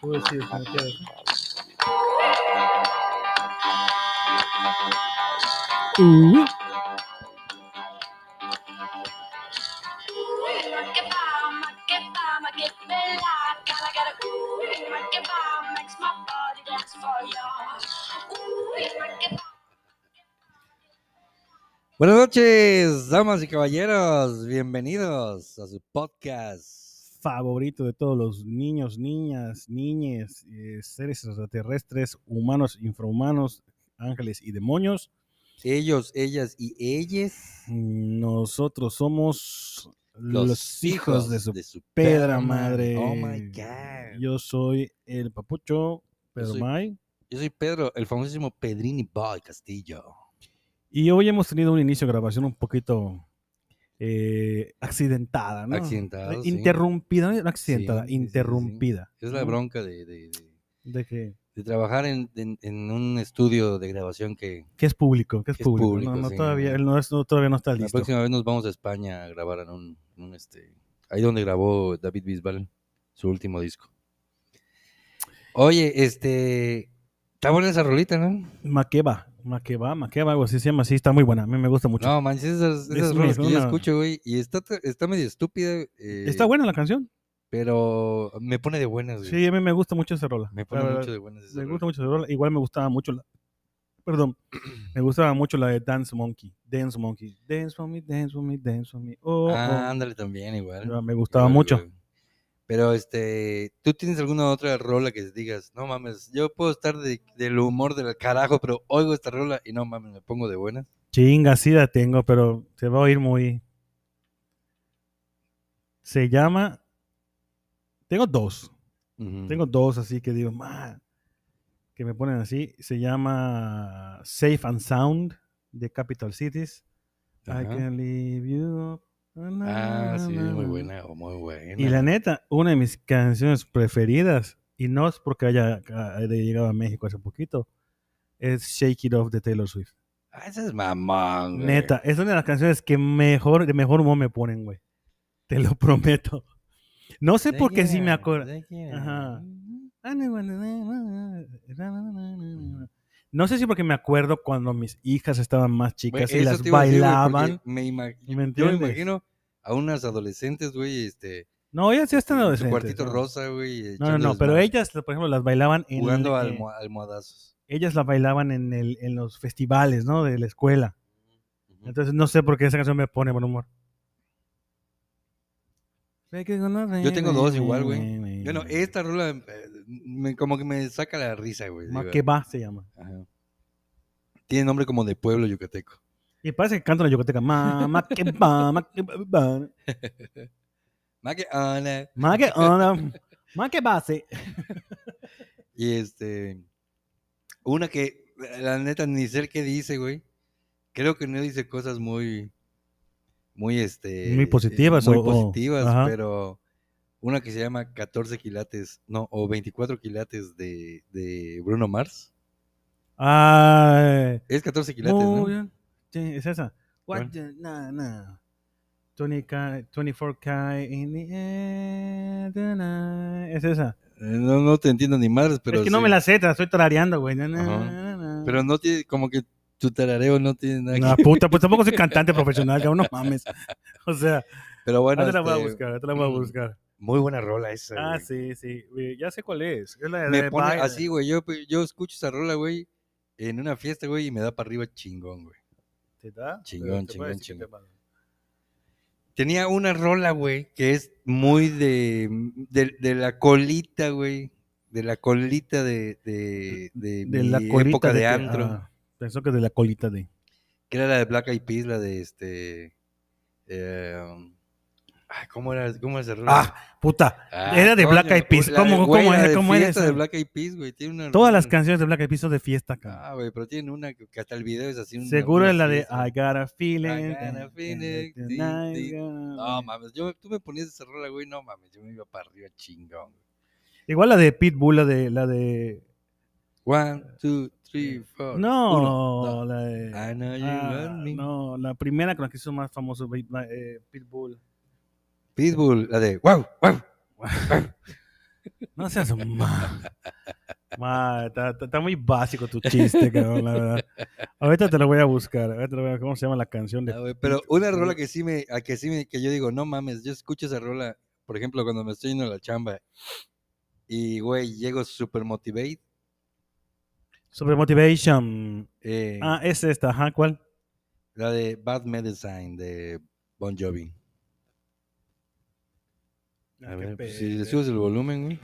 Tú decides como quieras. Noches, damas y caballeros. Bienvenidos a su podcast. favorito de todos los niños, niñas, niñes, eh, seres extraterrestres, humanos, infrahumanos, ángeles y demonios. Ellos, ellas y ellas. Nosotros somos los, hijos, de su, pedra madre. Oh my God. Yo soy el papucho Pedro soy- May. Yo soy Pedro, el famosísimo Pedrini Boy Castillo. Y hoy hemos tenido un inicio de grabación un poquito eh, accidentada, ¿no? Accidentado, sí. Interrumpida, no accidentada, Sí, sí, interrumpida. Es la bronca de, de- de- De que, de trabajar en, en- en un estudio de grabación que que es público, que es Que público. público, no, todavía, no, no, todavía no está la listo. próxima vez nos vamos a España a grabar en un, en un, este, ahí donde grabó David Bisbal su último disco. Oye, este, está buena esa rolita, ¿no? Maqueba, Maqueba, Maqueba, algo así se llama, sí, está muy buena, a mí me gusta mucho. No, manches, esas, esas Es rolas que yo una- escucho, güey, y está, está medio estúpida, eh, está buena la canción. pero me pone de buenas, güey. Sí, a mí me gusta mucho esa rola. me pone mucho de buenas esa Me rola. gusta mucho esa rola. Igual me gustaba mucho la. Perdón. Me gustaba mucho la de Dance Monkey. Dance Monkey. Dance for me, dance for me, dance for me. Oh, Ah, oh. ándale también, igual. Me gustaba Igual, mucho. güey. Pero, este, ¿tú tienes alguna otra rola que digas, no mames, yo puedo estar de- del humor del carajo, pero oigo esta rola y no mames, me pongo de buenas? Chinga, sí la tengo, pero se va a oír muy. Se llama. Tengo dos. Ujú. Tengo dos así que digo, "Ma", que me ponen así. Se llama Safe and Sound de Capital Cities. I Ajá. can leave you up. Ah, sí, muy buena, oh, muy buena. Y la neta, una de mis canciones preferidas, y no es porque haya, haya llegado a México hace poquito, es Shake It Off de Taylor Swift. Ah, esa es mamón, güey. Neta, es una de las canciones que mejor, de mejor humor me ponen, güey. Te lo prometo. No sé por qué sí me acuerdo. Ajá. No sé si porque me acuerdo cuando mis hijas estaban más chicas y las bailaban. me ima- ¿Me yo me imagino a unas adolescentes, güey, este, No, ellas ya están en su adolescentes. cuartito ¿no? rosa, güey. No, no, no, pero ellas, por ejemplo, las bailaban en Jugando almo- almohadazos. ellas la bailaban en, el, en los festivales, ¿no? De la escuela. Entonces no sé por qué esa canción me pone buen humor. Yo tengo dos igual, güey. Bueno, esta rola eh, me- como que me saca la risa, güey. Maqueba se llama. ajá. Tiene nombre como de pueblo yucateco. Y parece que canta la yucateca. Ma, maqueba, maqueba, Maque Ana. maqueba, maqueba, sí. Y este. Una que, la neta, ni sé qué dice, güey. Creo que no dice cosas muy. Muy, este. Muy positivas Muy o- o- positivas, ajá. pero. Una que se llama 14 quilates, no, o 24 quilates de, de Bruno Mars. Ay, Es 14 quilates, muy ¿no? bien. Sí, es esa. What the- nah, nah. 20K, 24K in the air tonight. Es esa. Eh, No, no te entiendo ni madres, pero. es que no sí. me la sé, te la estoy tarareando, güey. Na, na. Pero no tiene, como que tu tarareo no tiene nada No, que puta, pues tampoco soy cantante profesional, cabrón, no mames. O sea, Pero bueno, te la voy a este, buscar, te la voy a buscar. muy buena rola esa. Ah, güey. sí, sí, ya sé cuál es. Es la de Me pone así, güey. Yo, yo escucho esa rola, güey, en una fiesta, güey, y me da para arriba chingón, güey. Chingón, chingón, chingón. Tenía una rola, güey, que es muy de, de, de la colita, güey. De la colita de, de, de, De mi la colita época de, que- antro. ah, pensó que de la colita de. Que era la de Black Eyed Peas, la de este... eh, ay, ¿Cómo era, cómo era? Ah, puta. Ah, era de Black Eyed Peas. ¿Cómo, güey, cómo era? de ¿Cómo era fiesta esa? de Black Eyed Peas, güey. Tiene una Todas las canciones de Black Eyed Peas son de fiesta, cabrón. Ah, güey, pero tiene una que hasta el video es así. una- Seguro una es la de. I got a feeling. I got a feeling, tonight No be- mames, yo, tú me ponías esa rola, güey, no mames, yo me iba para arriba chingón. Igual la de Pitbull, la de. La de One, two, three, four. no, Uno, la de. I know you ah, me. no, la primera con la que hizo más famoso eh, Pitbull. Pitbull, la de wow, wow. No seas. Ma, está, está- muy básico tu chiste, cabrón, la verdad. Ahorita te lo voy a buscar. ahorita te lo voy a- ¿Cómo se llama la canción de Ah, pero una rola que sí me, a que sí me, que yo digo, no mames, yo escucho esa rola, por ejemplo, cuando me estoy yendo a la chamba y, güey, llego super motivate. Sobre Motivation. eh, Ah, es esta, ajá, ¿cuál? La de Bad Medicine de Bon Jovi. A Ah, qué ver, pues, si le subes el volumen, güey.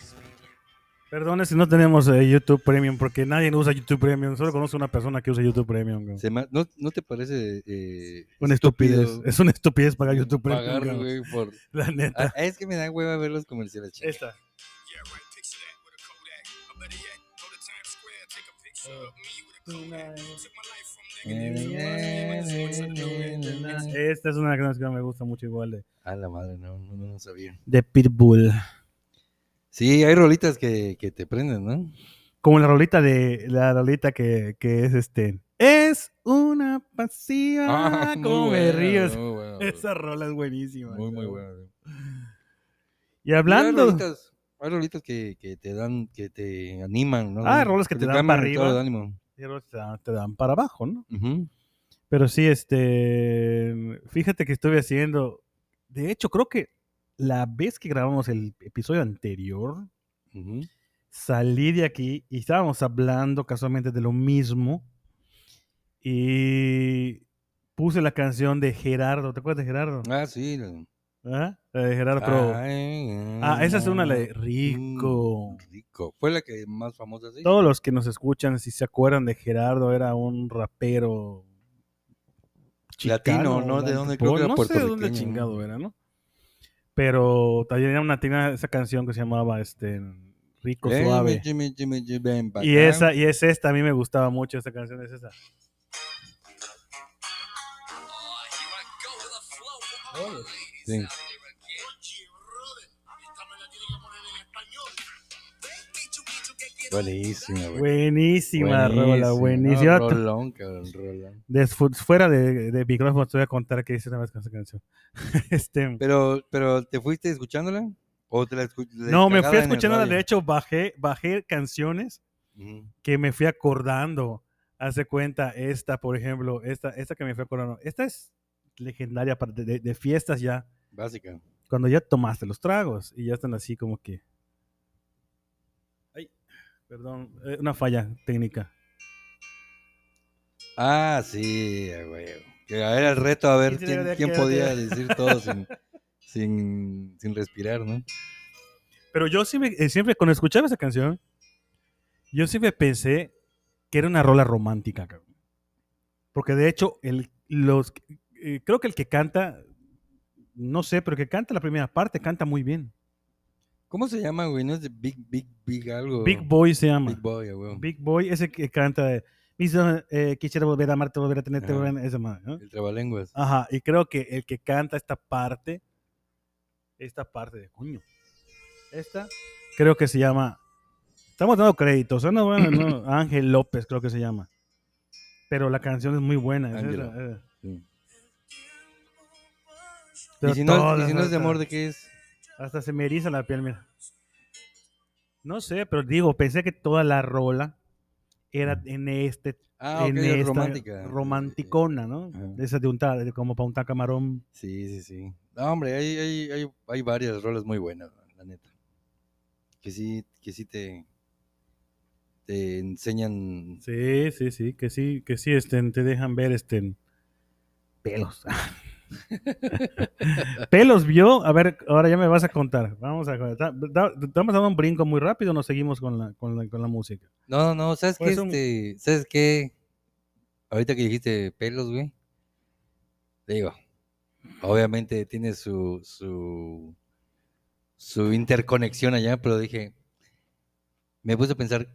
Perdone si no tenemos eh, YouTube Premium, porque nadie usa YouTube Premium. Solo conozco una persona que usa YouTube Premium. cabrón. Se ma- ¿no, ¿No te parece eh, Una estupidez. estúpido Es una estupidez pagar YouTube Premium. pagar, güey, por... La neta. Ah, es que me da hueva ver los comerciales, chico. Esta. Yeah, Esta es una canción que me gusta mucho igual de, A la madre, no, no, no sabía. de Pitbull. Sí, hay rolitas que, que te prenden, ¿no? Como la rolita de la rolita que, que es este. Es una pasiva. Ah, como me güey. Esa rola es buenísima. Muy, muy buena. Y Y Hay hablando. rolitas, hay rolitas que, que te dan, que te animan, ¿no? Ah, rolas que te dan para arriba. ánimo. Te dan, te dan para abajo, ¿no? Pero sí, este. Fíjate que estuve haciendo. De hecho, creo que la vez que grabamos el episodio anterior, salí de aquí y estábamos hablando casualmente de lo mismo. Y puse la canción de Gerardo. ¿Te acuerdas de Gerardo? Ah, sí. La- ¿Ah? La de Ah, esa es una la de mm, Rico. Rico. Fue la que más famosa, sí. Todos los que nos escuchan, si se acuerdan de Gerardo, era un rapero. Latino, ¿no? ¿De dónde? Creo que era no sé de dónde chingado era, ¿no? Pero también era una, tenía esa canción que se llamaba este, Rico Ven, Suave. Jimmy, Jimmy, Jimmy, ven pa' Y esa, y es esta, a mí me gustaba mucho esta canción, es esa. Sí. Buenísima, güey. Buenísima, rola, buenísima. No, rolón, cabrón, rolón. Desfu- fuera de, de micrófono te voy a contar qué hice una vez con esa canción. este, Pero, pero, ¿te fuiste escuchándola? ¿O te la escu- no, me fui escuchando, de hecho bajé, bajé canciones Ujú. que me fui acordando. Hace cuenta, esta, por ejemplo, esta, esta que me fui acordando. Esta es legendaria para de, de- de fiestas ya, Básica. cuando ya tomaste los tragos y ya están así como que. Ay, perdón, eh, una falla técnica. Ah, sí, güey. Que era el reto a ver quién, quién podía decir todo sin, sin, sin respirar, ¿no? Pero yo siempre, eh, siempre cuando escuchaba esa canción, yo siempre pensé que era una rola romántica, cabrón. Porque de hecho, el, los, eh, creo que el que canta, no sé, pero el que canta la primera parte, canta muy bien. ¿Cómo se llama, güey? ¿No es de Big, Big, Big algo? Big Boy se llama. Big Boy, huevo. Big Boy, ese que canta de, "Mis, eh, quisiera volver a amarte, volver a tenerte, volver a-", esa madre, ¿no? El trabalenguas. Ajá, y creo que el que canta esta parte, esta parte de coño, esta, creo que se llama, estamos dando créditos, ¿no? Bueno, no, Ángel López creo que se llama, pero la canción es muy buena. Ángela. Sí. Pero ¿Y si, no, y si no es de amor, ¿de qué es? Hasta se me eriza la piel, mira. No sé, pero digo, pensé que toda la rola era en este, Ah, en es esta romántica. romanticona, ¿no? Ajá. De esa de untar, de como para untar camarón. Sí, sí, sí. No, hombre, hay, hay, hay, hay varias rolas muy buenas, la neta. Que sí, que sí te, te enseñan. Sí, sí, sí, que sí, que sí, este, te dejan ver este pelos. pelos vio, a ver, ahora ya me vas a contar. Vamos a contar. Estamos dando un brinco muy rápido, nos seguimos con la, con la, con la música. No, no, no, ¿sabes qué? Pues un- Este, ¿Sabes qué? Ahorita que dijiste pelos, güey. Digo, obviamente tiene su, su, su interconexión allá, pero dije, me puse a pensar,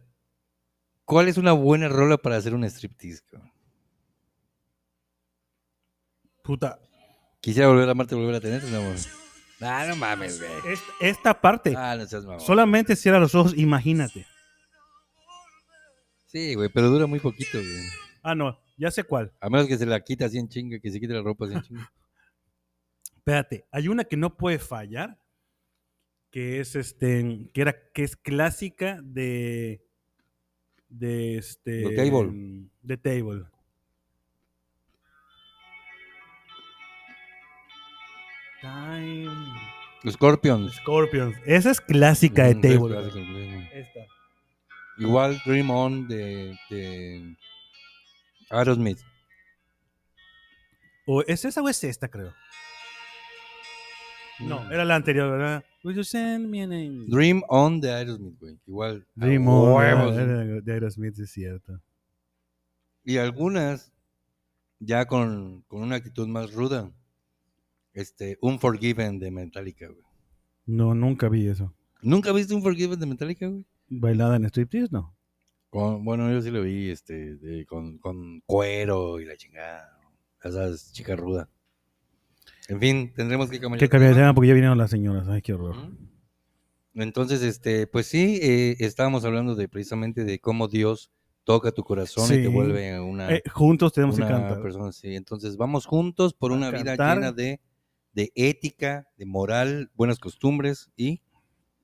¿cuál es una buena rola para hacer un striptease? cabrón? Puta. Quisiera volver a amarte, volver a tenerte, mi amor. Ah, no mames, güey. Esta, esta parte, Ah, no seas mamón. solamente cierra los ojos, imagínate. Sí, güey, pero dura muy poquito, güey. Ah, no, ya sé cuál. A menos que se la quita así en chinga, que se quite la ropa así en chinga. Espérate, hay una que no puede fallar, que es este, que era, que es clásica de, de este, De Table. de Table. Time. Scorpions. Scorpions. Esa es clásica de Mm, Table. es. Esta. Igual Dream On de, de Aerosmith. O ¿Es esa o es esta, creo? No, Mm. era la anterior, ¿verdad? Will you send me an? Dream On de Aerosmith, güey. Igual. Dream On, huevos, de Aerosmith, es cierto. Y algunas ya con, con una actitud más ruda. Este, Unforgiven de Metallica, güey. No, nunca vi eso. ¿Nunca viste Unforgiven de Metallica, güey? ¿Bailada en striptease? No. Con- bueno, yo sí lo vi, este, de- con, con cuero y la chingada. Esas chicas rudas. En fin, tendremos que cambiar. Que de tema. cambiaron porque ya vinieron las señoras. Ay, qué horror. Entonces, este, pues sí, eh, estábamos hablando de precisamente de cómo Dios toca tu corazón y Sí. te vuelve una, Eh, juntos tenemos que una cantar. persona así. Entonces, vamos juntos por A una vida llena de, de ética, de moral, buenas costumbres y,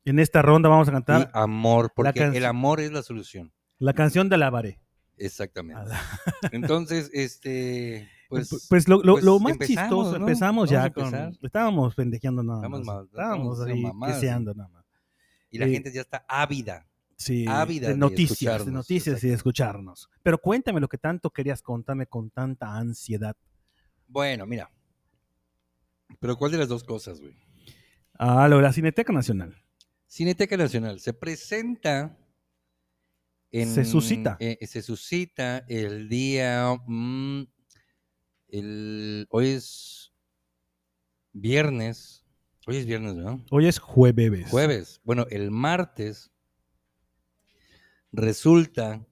En esta ronda vamos a y cantar amor, porque el amor es la solución. la canción de Alabaré. Exactamente. Entonces, este, pues, Pues, lo, lo- pues lo más empezamos, chistoso, ¿no? empezamos ya a con... Estábamos pendejeando nada Estamos más. mal- estábamos ahí mamadas, deseando nada más. y la eh, gente ya está ávida. Sí, ávida de de noticias, de escucharnos, noticias y de escucharnos. Pero cuéntame lo que tanto querías contarme con tanta ansiedad. Bueno, mira. Pero ¿cuál de las dos cosas, güey? Ah, lo de la Cineteca Nacional. Cineteca Nacional se presenta. En, Se suscita. eh, se suscita el día. mm, el, hoy es viernes. Hoy es viernes, ¿no? Hoy es jueves. Jueves. Bueno, el martes resulta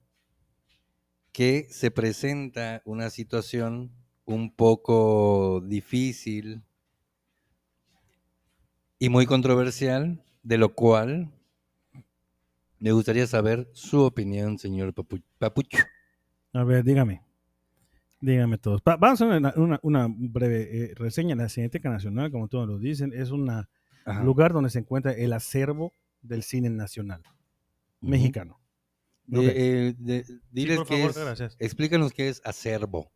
que se presenta una situación un poco difícil y muy controversial, de lo cual me gustaría saber su opinión, señor Papu- Papucho. A ver, dígame. Dígame todos. Pa- vamos a hacer una, una- una breve eh, reseña. La Cineteca Nacional, como todos lo dicen, es un lugar donde se encuentra el acervo del cine nacional mexicano. De- Ok. eh, de- diles por qué favor, es. gracias. Explícanos qué es acervo.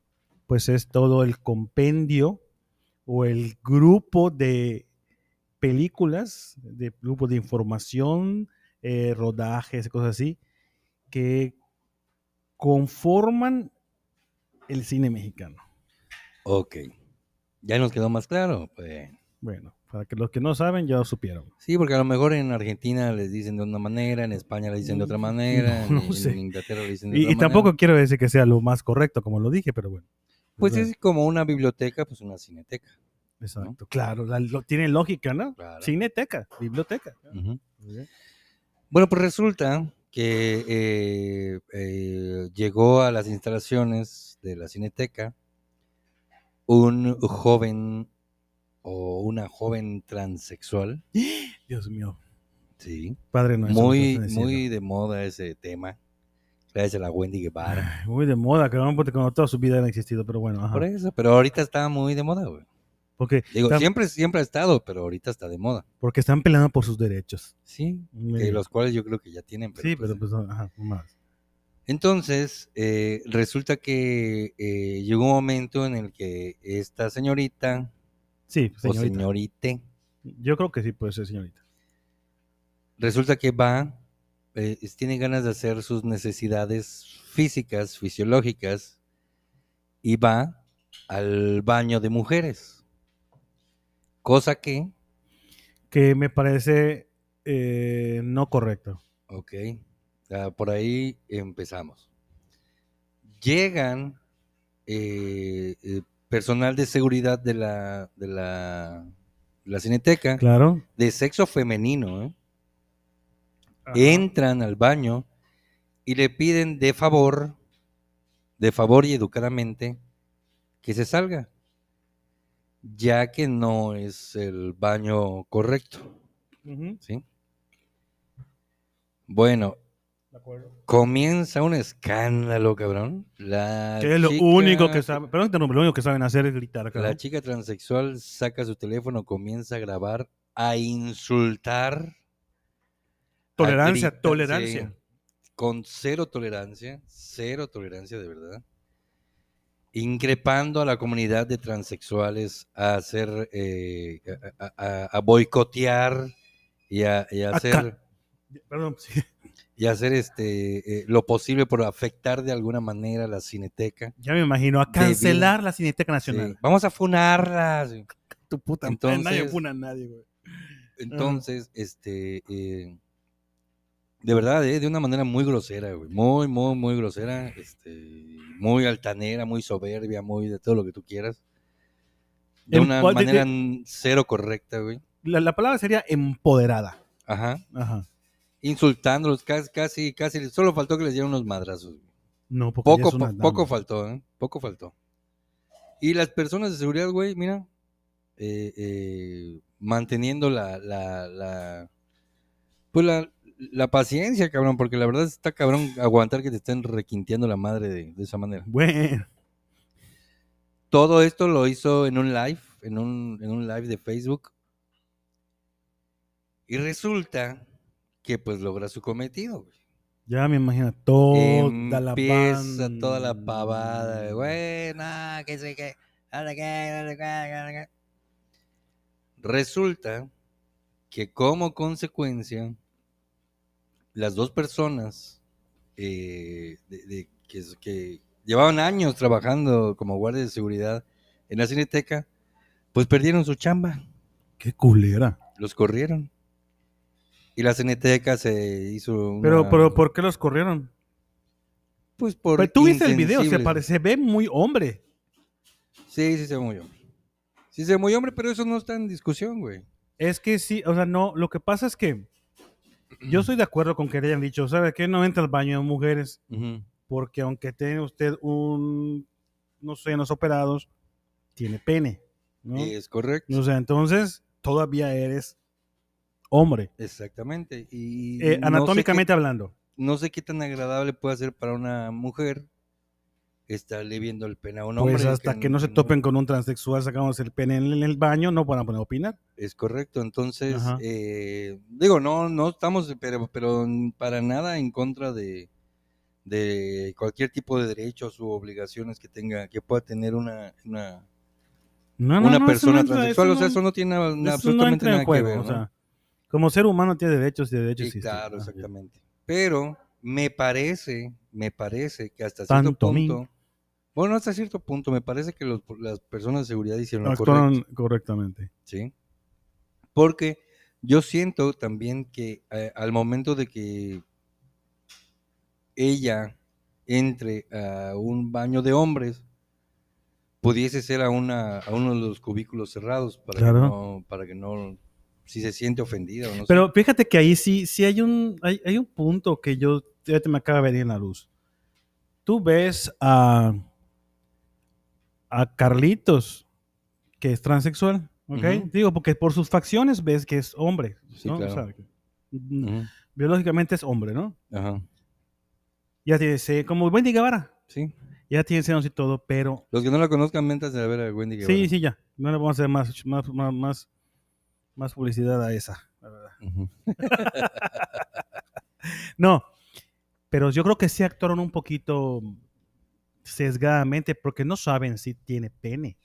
Pues es todo el compendio o el grupo de películas, de grupo de información, eh, rodajes, cosas así, que conforman el cine mexicano. Ok. Ya nos quedó más claro. Pues. Bueno, para que los que no saben ya lo supieron. Sí, porque a lo mejor en Argentina les dicen de una manera, en España le dicen de otra manera, Mm, no en, sé. en Inglaterra le dicen de Y, otra y tampoco manera. quiero decir que sea lo más correcto, como lo dije, pero bueno. Pues ¿verdad? es como una biblioteca, pues una cineteca. Exacto, claro, la- lo- tiene lógica, ¿no? Claro. Cineteca, biblioteca. Bueno, pues resulta que eh, eh, llegó a las instalaciones de la cineteca un joven o una joven transexual, Dios mío, sí, padre nuestro. muy, que muy de moda ese tema, gracias a la Wendy Guevara. Ay, Muy de moda, cabrón, porque cuando toda su vida han existido, pero bueno, ajá. Por eso, pero ahorita está muy de moda, güey. Porque, Digo, están, siempre, siempre ha estado, pero ahorita está de moda. porque están peleando por sus derechos. Sí, que bien. los cuales yo creo que ya tienen. sí, pues, pero pues, ajá, más. Entonces, eh, resulta que eh, llegó un momento en el que esta señorita, Sí, o señorita. señorite, Yo creo que sí puede ser señorita. resulta que va, eh, tiene ganas de hacer sus necesidades físicas, fisiológicas, y va al baño de mujeres. Cosa que, Que me parece eh, no correcto. ok, ah, por ahí empezamos. Llegan eh, eh, personal de seguridad de la, de la, de la cineteca, Claro. de sexo femenino, ¿eh? Entran al baño y le piden de favor, de favor y educadamente, que se salga. Ya que no es el baño correcto, ¿sí? Bueno, comienza un escándalo, cabrón. La Que es lo chica- único que saben, perdón, que te interrumpa, lo único que saben hacer es gritar. La chica transexual saca su teléfono, comienza a grabar, a insultar. a Tolerancia, gritar, tolerancia. sí, con cero tolerancia, cero tolerancia de verdad. Increpando a la comunidad de transexuales a hacer, eh, a, a- a- a boicotear y a, y a Acá. hacer, Perdón, sí. y hacer este, eh, lo posible por afectar de alguna manera la cineteca. Ya me imagino, a cancelar la Cineteca Nacional. Sí, Vamos a funarla. Tu puta Entonces- nadie puna a nadie, güey. Entonces, este, eh, de verdad, eh, de una manera muy grosera, güey, muy, muy, muy grosera, este, muy altanera, muy soberbia, muy de todo lo que tú quieras. De En una manera de- cero correcta, güey. La, la palabra sería empoderada. Ajá. Ajá. Insultándolos, casi, casi, casi, solo faltó que les dieran unos madrazos. güey. No, Poco, po- dama. poco faltó, ¿eh? Poco faltó. Y las personas de seguridad, güey, mira, eh, eh, manteniendo la, la, la, pues la, la paciencia, cabrón, porque la verdad está cabrón aguantar que te estén requinteando la madre de, de esa manera. Bueno, Todo esto lo hizo en un live, en un, en un live de Facebook. Y resulta que pues logra su cometido, güey. ya me imagino toda la Empieza toda la pavada, güey, no, que qué, no sé qué. Resulta que como consecuencia, las dos personas eh, de- de- que, que llevaban años trabajando como guardias de seguridad en la cineteca, pues perdieron su chamba, Qué culera. los corrieron. Y la cineteca se hizo una... Pero, pero, ¿por qué los corrieron? Pues por Pero tú viste el video, se, insensibles. pare- se ve muy hombre. Sí, sí se ve muy hombre. Sí se ve muy hombre, pero eso no está en discusión, güey. Es que sí, o sea, no, lo que pasa es que yo estoy de acuerdo con que le hayan dicho, ¿sabe qué? No entra al baño de mujeres, porque aunque tenga usted un, no sé, unos operados, tiene pene, ¿no? Es correcto. O sea, entonces todavía eres hombre, Exactamente. Y eh, no sé anatómicamente qué- hablando. no sé qué tan agradable puede ser para una mujer estarle viendo el pene a un hombre. Pues hasta que no se topen con un transexual sacándose el pene en el baño, no van a poner a opinar. Es correcto. Entonces, eh, digo, no, no estamos, pero, pero para nada en contra de, de cualquier tipo de derechos u obligaciones que tenga, que pueda tener una, una, No, no, una persona entra- transexual. o sea, eso no tiene nada- absolutamente nada juego, que ver. o sea, como ser humano tiene derechos y derechos Sí, claro, Ah, exactamente. Pero me parece, me parece que hasta cierto Tanto mí. Bueno, hasta cierto punto, me parece que los- las personas de seguridad hicieron Actuaron correcto, correctamente. ¿sí? Porque yo siento también que eh, al momento de que ella entre a un baño de hombres, pudiese ser a, una, a uno de los cubículos cerrados para Claro. que no, para que no, si se siente ofendida o no sé. Pero fíjate que ahí sí, sí hay un, hay, hay un punto que yo ahorita me acaba de venir en la luz. Tú ves a, a Carlitos, que es transexual, ¿ok? Digo, porque por sus facciones ves que es hombre, Sí, ¿no? O claro. sea, que- mm, biológicamente es hombre, ¿no? Ajá, Ya tiene, como Wendy Guevara, sí. ya tiene senos y todo, pero Los que no la conozcan, mentas de ver a Wendy Guevara. sí, sí, ya. No le vamos a hacer más, más, más, más, más publicidad a esa, la verdad. No, pero yo creo que sí actuaron un poquito sesgadamente porque no saben si tiene pene.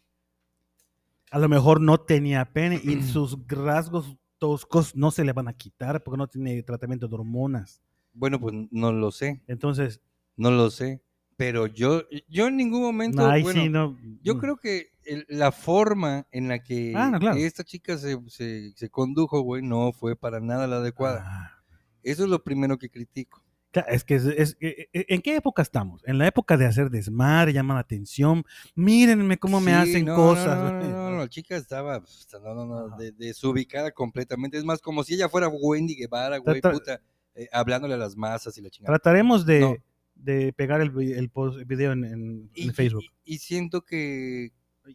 A lo mejor no tenía pene y sus rasgos toscos no se le van a quitar porque no tiene tratamiento de hormonas. Bueno, pues no lo sé, Entonces, no lo sé. Pero yo, yo en ningún momento, bueno, sí no. yo mm. creo que el- la forma en la que Ah, no, claro. esta chica se, se, se condujo, güey, no fue para nada la adecuada. Ah, Eso es lo primero que critico. Es que es, es- e- e- ¿en qué época estamos? En la época de hacer desmadre, llaman la atención. Mírenme cómo me hacen no, cosas. No, no, no, no, la chica estaba pues, no, no, no, Ajá. de- desubicada completamente. Es más, como si ella fuera Wendy Guevara, güey, Trata- puta, eh, hablándole a las masas y la chingada. Trataremos de, No. de pegar el, post- el video en, en- Y, en Facebook. y- y siento que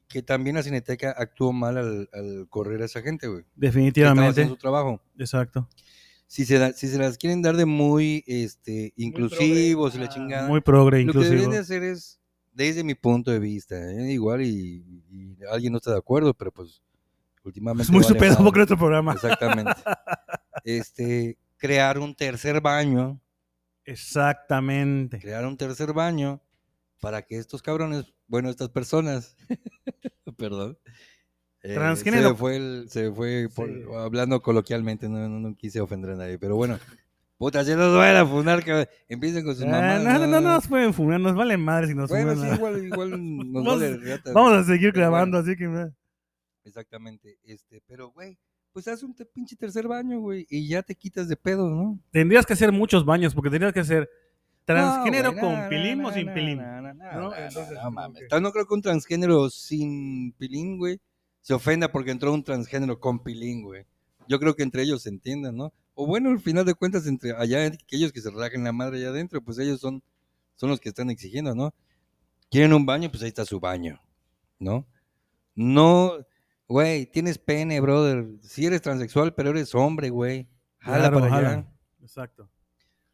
que también la Cineteca actuó mal al, al correr a esa gente, güey. que Definitivamente. haciendo su trabajo. Exacto. Si se, da- si se las quieren dar de muy este, inclusivos y la Ah, chingada, Muy progre, lo que deberían inclusive. de hacer es, desde mi punto de vista, ¿eh? igual y, y alguien no está de acuerdo, pero pues últimamente... Es muy vale su pedo madre. porque nuestro programa. Exactamente. este, crear un tercer baño, Exactamente. crear un tercer baño para que estos cabrones, bueno, estas personas, perdón, eh, Transgénero. Se fue, el- se fue por- Sí. hablando coloquialmente, no, no, no quise ofender a nadie, pero bueno, puta, ya nos van a fundar, que empiecen con sus Ah, no, no, no nos pueden fumar, nos vale madre si nos Bueno, sí, igual, igual nos vale. Vamos a seguir grabando, bueno. así que... Exactamente, este, pero güey, pues haz un te- pinche tercer baño, güey, y ya te quitas de pedos, ¿no? Tendrías que hacer muchos baños porque tendrías que hacer transgénero No, con no, pilín no, o sin no, pilín. No, no, no, ¿no? no, Entonces, no como mames. No creo que un transgénero sin pilín, güey, se ofenda porque entró un transgénero con pilín, güey. Yo creo que entre ellos se entiendan, ¿no? O bueno, al final de cuentas, entre allá, aquellos que se rajen la madre allá adentro, pues ellos son, son los que están exigiendo, ¿no? Quieren un baño, pues ahí está su baño, ¿no? No, güey, tienes pene, brother. Si eres transexual, pero eres hombre, güey. Jala Claro, para allá. jala. Exacto.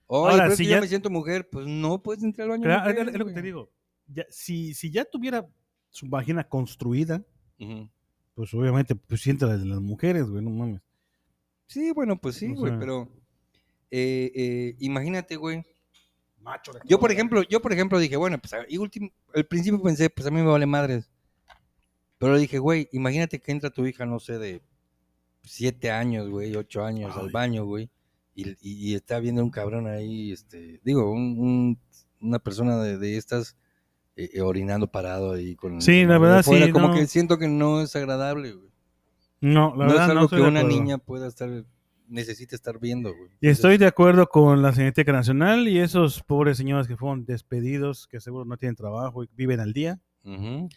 Oye, Ahora, si yo ya- me siento mujer, pues no puedes entrar al baño. Claro, mujer, es lo que te digo. Ya, si, si ya tuviera su vagina construida, Ujú. Pues obviamente pues siente la de las mujeres, güey, no mames. Sí, bueno, pues sí, O güey, sea- pero eh, eh, imagínate, güey. Macho. Yo, por ejemplo, yo, por ejemplo, dije, bueno, pues a- y último, al principio pensé, pues a mí me vale madres. Pero dije, güey, imagínate que entra tu hija, no sé, de siete años, güey, ocho años al baño, güey, y, y- y está viendo un cabrón ahí, este, digo, un- un- una persona de, de estas eh, eh, orinando parado ahí con Sí, la verdad, afuera, sí, como no. que siento que no es agradable, güey. No, la No es verdad algo no que una niña pueda estar, necesite estar viendo, güey. Y estoy de acuerdo con la Cineteca Nacional y esos pobres señores que fueron despedidos, que seguro no tienen trabajo y viven al día, Ujú.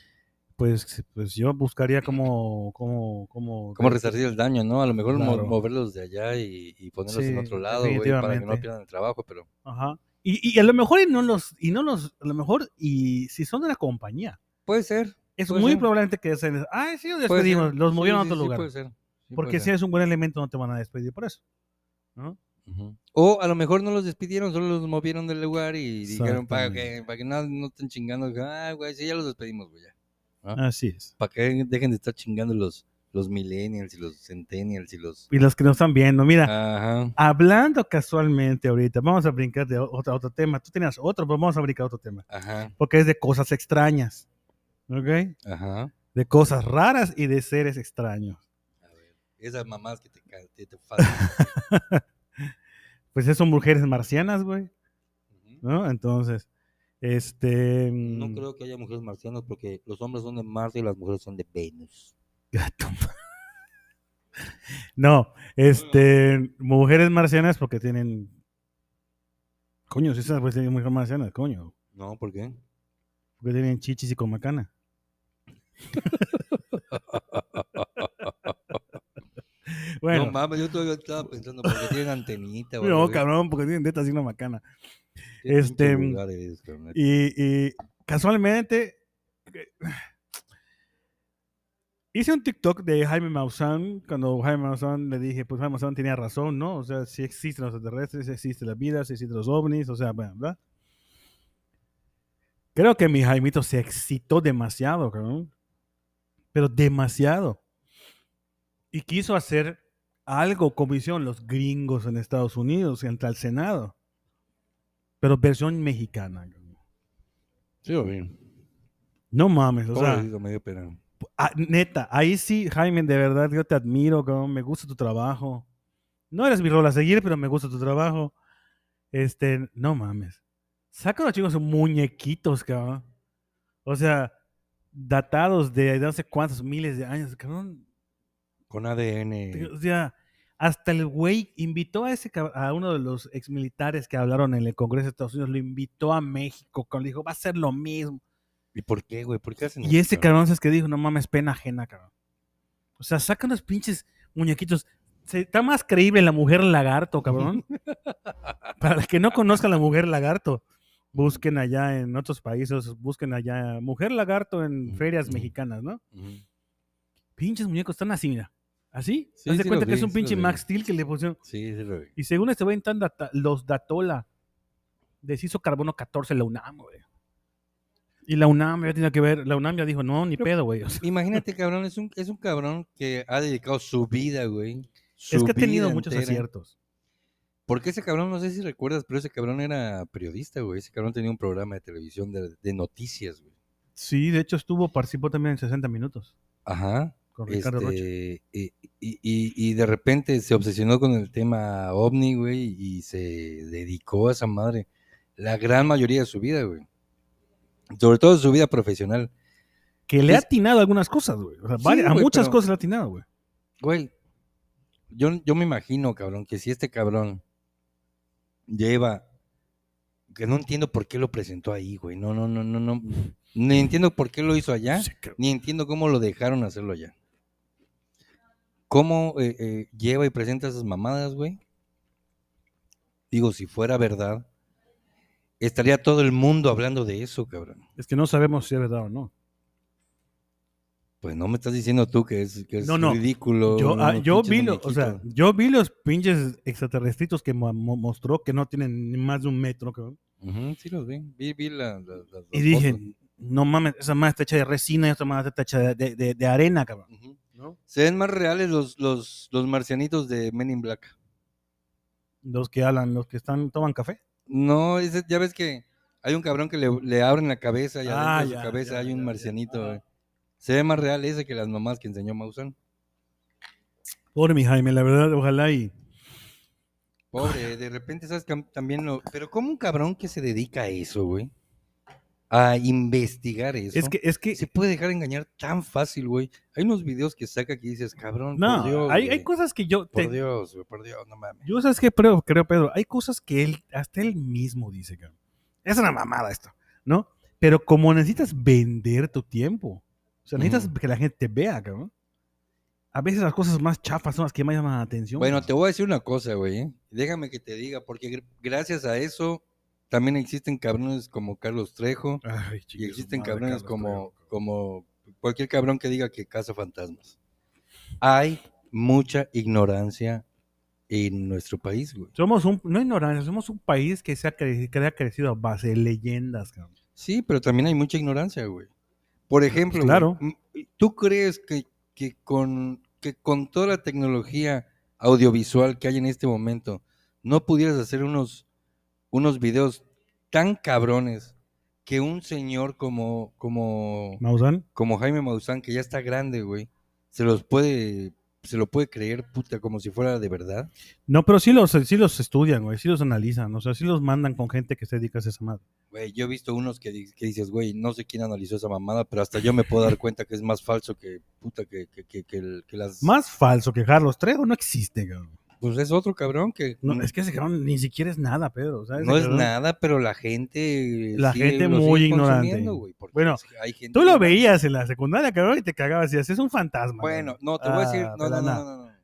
pues, pues yo buscaría cómo, cómo, cómo, cómo resarcir el daño, ¿no? A lo mejor Claro. moverlos de allá y, y ponerlos en Sí, otro lado, güey, para que no pierdan el trabajo, pero... Ajá. Y, y a lo mejor y no los, y no los, a lo mejor, y si son de la compañía, Puede ser. es Puede muy ser. probablemente que se ay, sí, los despedimos, los movieron sí, a otro sí, lugar. puede ser. Porque puede si ser. eres un buen elemento no te van a despedir por eso. ¿no? O a lo mejor no los despidieron, solo los movieron del lugar y dijeron para que, para que no, no estén chingando. Ah, güey, sí, ya los despedimos, güey, ya. Así es. Para que dejen de estar chingando los, los millennials y los centennials y los... Y los que nos están viendo, mira, Ajá. hablando casualmente ahorita, vamos a brincar de otro, otro tema. Tú tenías otro, pero vamos a brincar otro tema. Ajá. Porque es de cosas extrañas. ¿Ok? Ajá. De cosas raras y de seres extraños. A ver, esas mamás que te, ca- te. Pues son mujeres marcianas, güey. ¿No? Entonces, este. No mm, creo que haya mujeres marcianas porque los hombres son de Marte y las mujeres son de Venus. No, este. Mujeres marcianas porque tienen. Coño, si esas pues tienen mujeres marcianas, coño. No, ¿por qué? Porque tienen chichis y con macana. Bueno, No mames, yo todavía estaba pensando porque tienen antenita. no, cabrón, porque tienen tetas y una macana. Este. Y, y casualmente hice un TikTok de Jaime Maussan cuando Jaime Maussan le dije, pues Jaime Maussan tenía razón, ¿no? O sea, si existen los extraterrestres, si existe la vida, si existen los ovnis, o sea, bueno, ¿verdad? Creo que mi Jaimito se excitó demasiado, cabrón. Pero demasiado. Y quiso hacer algo como hicieron los gringos en Estados Unidos, entre el Senado. Pero versión mexicana. cabrón. Sí, o bien. No mames, o sea, Pobrecito, me dio pena. Ah, neta, ahí sí, Jaime, de verdad, yo te admiro, cabrón, me gusta tu trabajo. No eres mi rol a seguir, pero me gusta tu trabajo. Este, no mames. Saca a los chicos muñequitos, cabrón. O sea, datados de no sé cuántos miles de años, cabrón. Con ADN. O sea, hasta el güey invitó a ese a uno de los exmilitares que hablaron en el Congreso de Estados Unidos, lo invitó a México, cabrón, le dijo, va a ser lo mismo. ¿Y por qué, güey? ¿Por qué hacen Y eso, ese cabrón es que dijo, no mames, pena ajena, cabrón. O sea, saca unos pinches muñequitos. Se- está más creíble la mujer lagarto, cabrón. Para los que no conozcan la mujer lagarto. Busquen allá en otros países, busquen allá mujer lagarto en Ujú, ferias ujú. mexicanas, ¿no? Pinches muñecos están así, mira. ¿Así? Sí, Haz de sí cuenta que es un sí pinche. Max Steel que le pusieron. Sí, sí lo vi. Y según este güey, están data- los Datola. Deshizo carbono 14 la UNAM, güey. Y la UNAM ya tenía que ver, la UNAM ya dijo, no, ni Pero- pedo, güey. O sea, Imagínate, cabrón, es un, es un cabrón que ha dedicado su vida, güey. es que ha tenido muchos entera. aciertos. Porque ese cabrón, no sé si recuerdas, pero ese cabrón era periodista, güey. Ese cabrón tenía un programa de televisión de, de noticias, güey. Sí, de hecho estuvo, participó también en 60 minutos Ajá. con Ricardo Rocha. Este, y, y- y- y de repente se obsesionó con el tema ovni, güey, y se dedicó a esa madre la gran mayoría de su vida, güey. Sobre todo su vida profesional. Que le ha atinado algunas cosas, güey. O sea, Sí, varias- a muchas pero- cosas le ha atinado, güey. Güey, yo, yo me imagino, cabrón, que si este cabrón lleva, que no entiendo por qué lo presentó ahí, güey. No, no, no, no, no. Ni entiendo por qué lo hizo allá, Sí, que- ni entiendo cómo lo dejaron hacerlo allá. ¿Cómo eh, eh, lleva y presenta esas mamadas, güey? Digo, si fuera verdad, estaría todo el mundo hablando de eso, cabrón. Es que no sabemos si es verdad o no. Pues no me estás diciendo tú que es, que es No, no. ridículo. Yo, ah, yo vi lo- o sea, yo vi los pinches extraterrestritos que mo- mo- mostró que no tienen ni más de un metro, cabrón. Sí los vi. Vi, vi la- la- las- Y dije, fotos. no mames, esa madre está hecha de resina y esta madre está hecha de, de- de- de arena, cabrón. ¿no? Se ven más reales los, los, los marcianitos de Men in Black. Los que hablan, los que están, toman café. No, ese- ya ves que hay un cabrón que le, le abren la cabeza y adentro Ah, de su cabeza ya, hay un ya. marcianito. Se ve más real ese que las mamás que enseñó Maussan. Pobre mi Jaime, la verdad, ojalá y. Pobre, de repente, ¿sabes? También lo... Pero ¿cómo un cabrón que se dedica a eso, güey? A investigar eso. Es que, es que, se puede dejar engañar tan fácil, güey. Hay unos videos que saca que dices, cabrón, no, por Dios, hay, hay cosas que yo. Por te- Dios, güey, por Dios, no mames. yo sabes que creo, creo, Pedro, hay cosas que él, hasta él mismo dice, cabrón. Es una mamada esto, ¿no? Pero como necesitas vender tu tiempo, o sea, necesitas Ujú. que la gente te vea, cabrón. A veces las cosas más chafas son las que más llaman la atención. Bueno, te voy a decir una cosa, güey. ¿eh? Déjame que te diga, porque gr- gracias a eso también existen cabrones como Carlos Trejo Ay, y existen cabrones como, Trejo. como cualquier cabrón que diga que caza fantasmas. Hay mucha ignorancia en nuestro país, güey. Somos un, no ignorancia, somos un país que se ha, cre- que ha crecido a base de leyendas, cabrón. Sí, pero también hay mucha ignorancia, güey. Por ejemplo, güey, claro. m- ¿tú crees que, que con, que con toda la tecnología audiovisual que hay en este momento, no pudieras hacer unos, unos videos tan cabrones que un señor como, como, Maussan. como Jaime Maussan, que ya está grande, güey, se los puede, se lo puede creer, puta, como si fuera de verdad? No, pero sí los, sí los estudian, güey, sí los analizan, o sea, sí los mandan con gente que se dedica a esa madre. Güey, yo he visto unos que, que dices, güey, no sé quién analizó esa mamada, pero hasta yo me puedo dar cuenta que es más falso que, puta, que, que, que, que las... Más falso que Carlos Trejo no existe, cabrón. Pues es otro cabrón que No, es que ese cabrón ni siquiera es nada, Pedro. ¿sabes? no es cabrón- nada, pero la gente... La sigue- gente muy ignorante. porque Bueno, hay gente Tú lo veías en la secundaria, cabrón, y te cagabas y decías, es un fantasma. Bueno, cabrón". no, te voy a decir... Ah, No, no, no, no, no.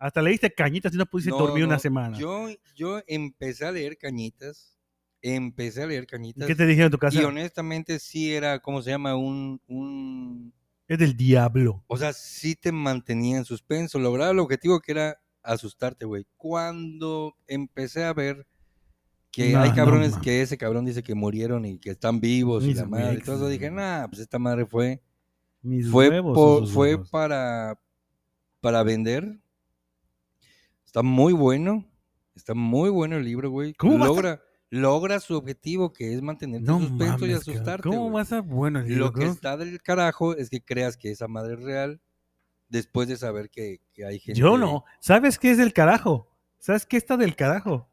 Hasta le diste cañitas y no pudiste dormir una semana. Yo, yo empecé a leer cañitas, empecé a leer ¿Y cañitas, ¿Qué te dijeron en tu casa? y honestamente sí era, ¿cómo se llama? Un... un Es del diablo. O sea, sí te mantenía en suspenso. Lograba el objetivo que era asustarte, güey. Cuando empecé a ver que No, hay cabrones que ese cabrón dice que murieron y que están vivos y la madre y todo eso, huex, dije, nah, pues esta madre fue, Mis fue, huevos, fue huevos. para, para vender. Está muy bueno. Está muy bueno el libro, güey. ¿Cómo a Logra, logra su objetivo, que es mantenerte No en suspenso y mames, cabrón. asustarte. ¿Cómo güey. va a bueno el libro, Lo que está del carajo es que creas que esa madre es real después de saber que, que hay gente. Yo no. ¿Sabes qué es del carajo? ¿Sabes qué está del carajo?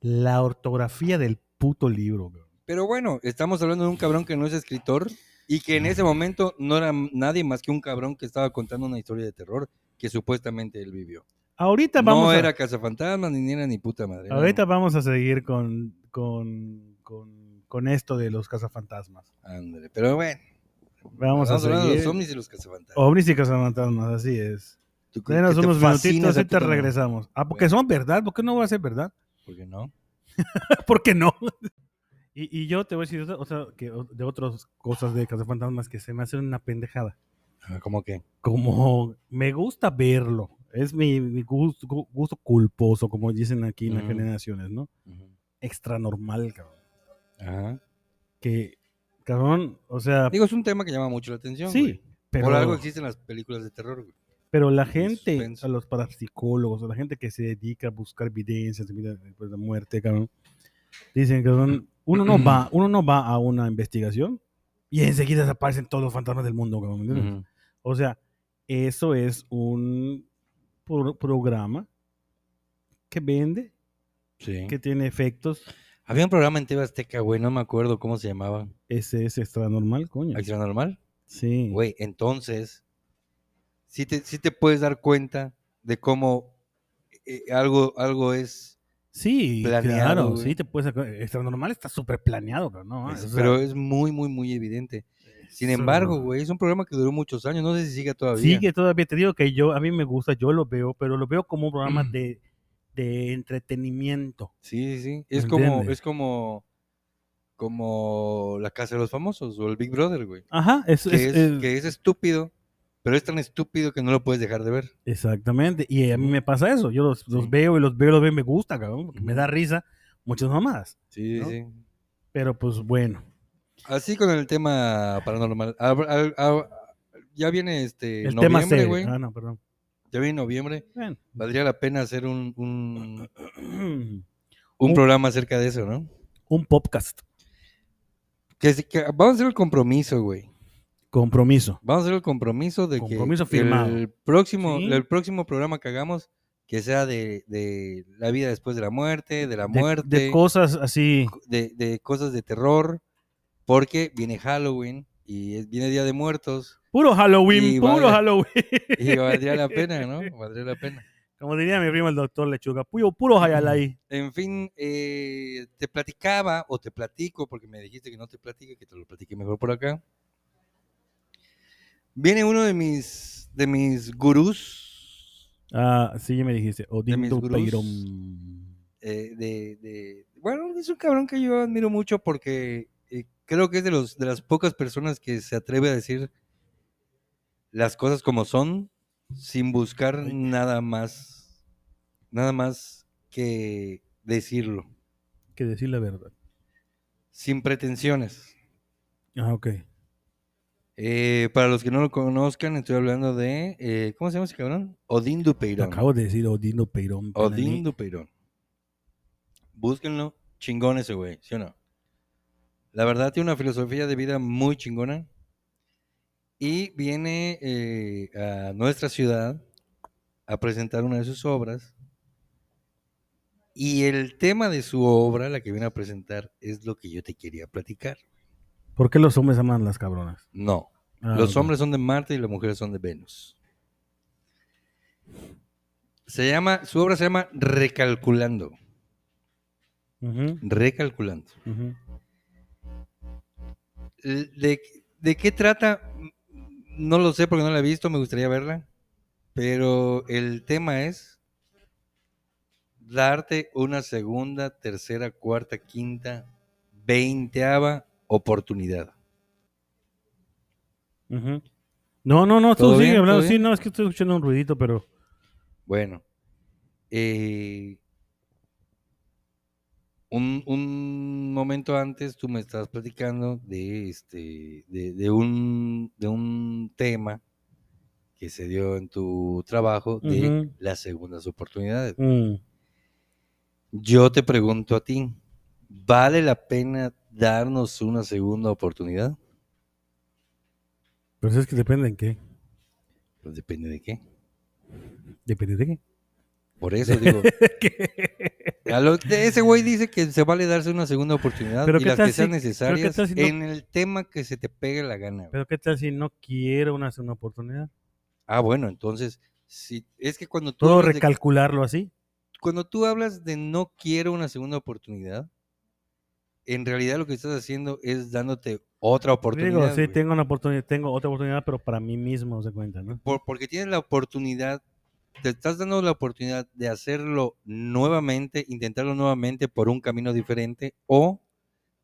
La ortografía del puto libro. Pero bueno, estamos hablando de un cabrón que no es escritor y que en ese momento no era nadie más que un cabrón que estaba contando una historia de terror que supuestamente él vivió. Ahorita vamos No a... era cazafantasmas ni era ni puta madre. Ahorita vamos a seguir con, con, con, con esto de los cazafantasmas. Ándale, pero bueno. Vamos a de seguir. los ovnis y los cazafantasmas. Ovnis y cazafantasmas, así es. ¿Tú qué- Denos qué unos minutitos y te regresamos. Ah, porque son verdad. ¿Por qué no va a ser verdad? ¿Por qué no? ¿Por qué no? Y, y yo te voy a decir otra, otra- que, de otras cosas de Cazafantasmas que se me hacen una pendejada. Ah, ¿Cómo que? Como me gusta verlo. Es mi, mi gusto, gu- gusto culposo, como dicen aquí en las generaciones, ¿no? Extra normal, cabrón. Ajá. Que, cabrón, o sea, Digo, es un tema que llama mucho la atención. sí, güey. pero, Por algo existen las películas de terror, güey. pero la gente, a los parapsicólogos, a la gente que se dedica a buscar evidencias de vida después de la muerte, cabrón, dicen que uno no va, uno no va a una investigación y enseguida desaparecen todos los fantasmas del mundo, cabrón, ¿me entiendes? Ujú. O sea, eso es un pro- programa que vende, Sí. que tiene efectos. Había un programa en TV Azteca, güey, no me acuerdo cómo se llamaba. Ese es extra normal, coño. ¿Acción normal? Sí. Güey, entonces, sí te, sí te puedes dar cuenta de cómo eh, algo, algo es, Sí, planeado, claro, güey. sí te puedes Extra normal está súper planeado, pero no. es- o sea, pero es muy, muy, muy evidente. Sin embargo, güey, es un programa que duró muchos años, no sé si sigue todavía. Sigue todavía, te digo que yo, a mí me gusta, yo lo veo, pero lo veo como un programa Mm. de, de entretenimiento. Sí, sí, sí. Es ¿Me como, entiendes? es como, como la casa de los famosos o el Big Brother, güey. Ajá, es, Que es- es, es- que es estúpido, pero es tan estúpido que no lo puedes dejar de ver. exactamente. Y a mí me pasa eso. Yo los, los Sí. veo y los veo, los veo y me gusta, cabrón, porque me da risa muchas mamadas. Sí, ¿No? sí. Pero pues bueno. Así con el tema paranormal. Ya viene este El tema noviembre, serio. güey. Ah, no, perdón. Ya viene noviembre. Valdría la pena hacer un, un, un Un- programa acerca de eso, ¿no? Un podcast. Que, vamos a hacer el compromiso, güey. Compromiso. Vamos a hacer el compromiso de Compromiso que firmado. el próximo, Sí. el próximo programa que hagamos que sea de, de la vida después de la muerte, de la De- muerte, de cosas así. de, de cosas de terror, porque viene Halloween y viene Día de Muertos Puro Halloween, Y puro vale. Halloween. y valdría la pena, ¿no? Valdría la pena. Como diría mi primo el doctor Lechuga, puro, puro Hayalay. En fin, eh, te platicaba o te platico, porque me dijiste que no te platique, que te lo platique mejor por acá. Viene uno de mis, de mis gurús, Ah, sí, ya me dijiste. Odín mis gurús. Eh, de, de- bueno, es un cabrón que yo admiro mucho porque eh, creo que es de, los, de las pocas personas que se atreve a decir las cosas como son sin buscar nada más, nada más que decirlo, Que decir la verdad. sin pretensiones. Ah, ok. Eh, para los que no lo conozcan, estoy hablando de, eh, ¿cómo se llama ese cabrón? Odín Dupeirón. acabo de decir Odín Dupeirón. Odín Dupeirón. Búsquenlo, chingón ese güey, ¿sí o no? La verdad tiene una filosofía de vida muy chingona. Y viene eh, a nuestra ciudad a presentar una de sus obras. Y el tema de su obra, la que viene a presentar, es lo que yo te quería platicar. ¿Por qué los hombres aman las cabronas? No, Ah, los hombres son de Marte y las mujeres son de Venus. Se llama, su obra se llama Recalculando. Recalculando. ¿De, de qué trata? No lo sé porque no la he visto, me gustaría verla. Pero el tema es darte una segunda, tercera, cuarta, quinta, veinteava oportunidad. No, no, no, tú ¿Todo sigue hablando. ¿Todo Sí, no, es que estoy escuchando un ruidito, pero. Bueno, eh, un, un momento antes tú me estabas platicando de este, de, de un, de un tema que se dio en tu trabajo de las segundas oportunidades. mm, Yo te pregunto a ti, ¿vale la pena darnos una segunda oportunidad? Pero es que depende en qué. Pues depende de qué. Depende de qué. Por eso digo, a lo- ese güey dice que se vale darse una segunda oportunidad Pero y ¿qué las que sean si- necesarias si no- en el tema que se te pegue la gana. Pero qué tal si no quiero una segunda oportunidad. Ah, bueno, entonces, si, es que cuando tú, ¿Puedo hablas de, recalcularlo así? cuando tú hablas de no quiero una segunda oportunidad, en realidad lo que estás haciendo es dándote otra oportunidad. Digo, sí, güey. tengo una oportunidad, tengo otra oportunidad, pero para mí mismo se cuenta, ¿no? Por- porque tienes la oportunidad, te estás dando la oportunidad de hacerlo nuevamente, intentarlo nuevamente por un camino diferente o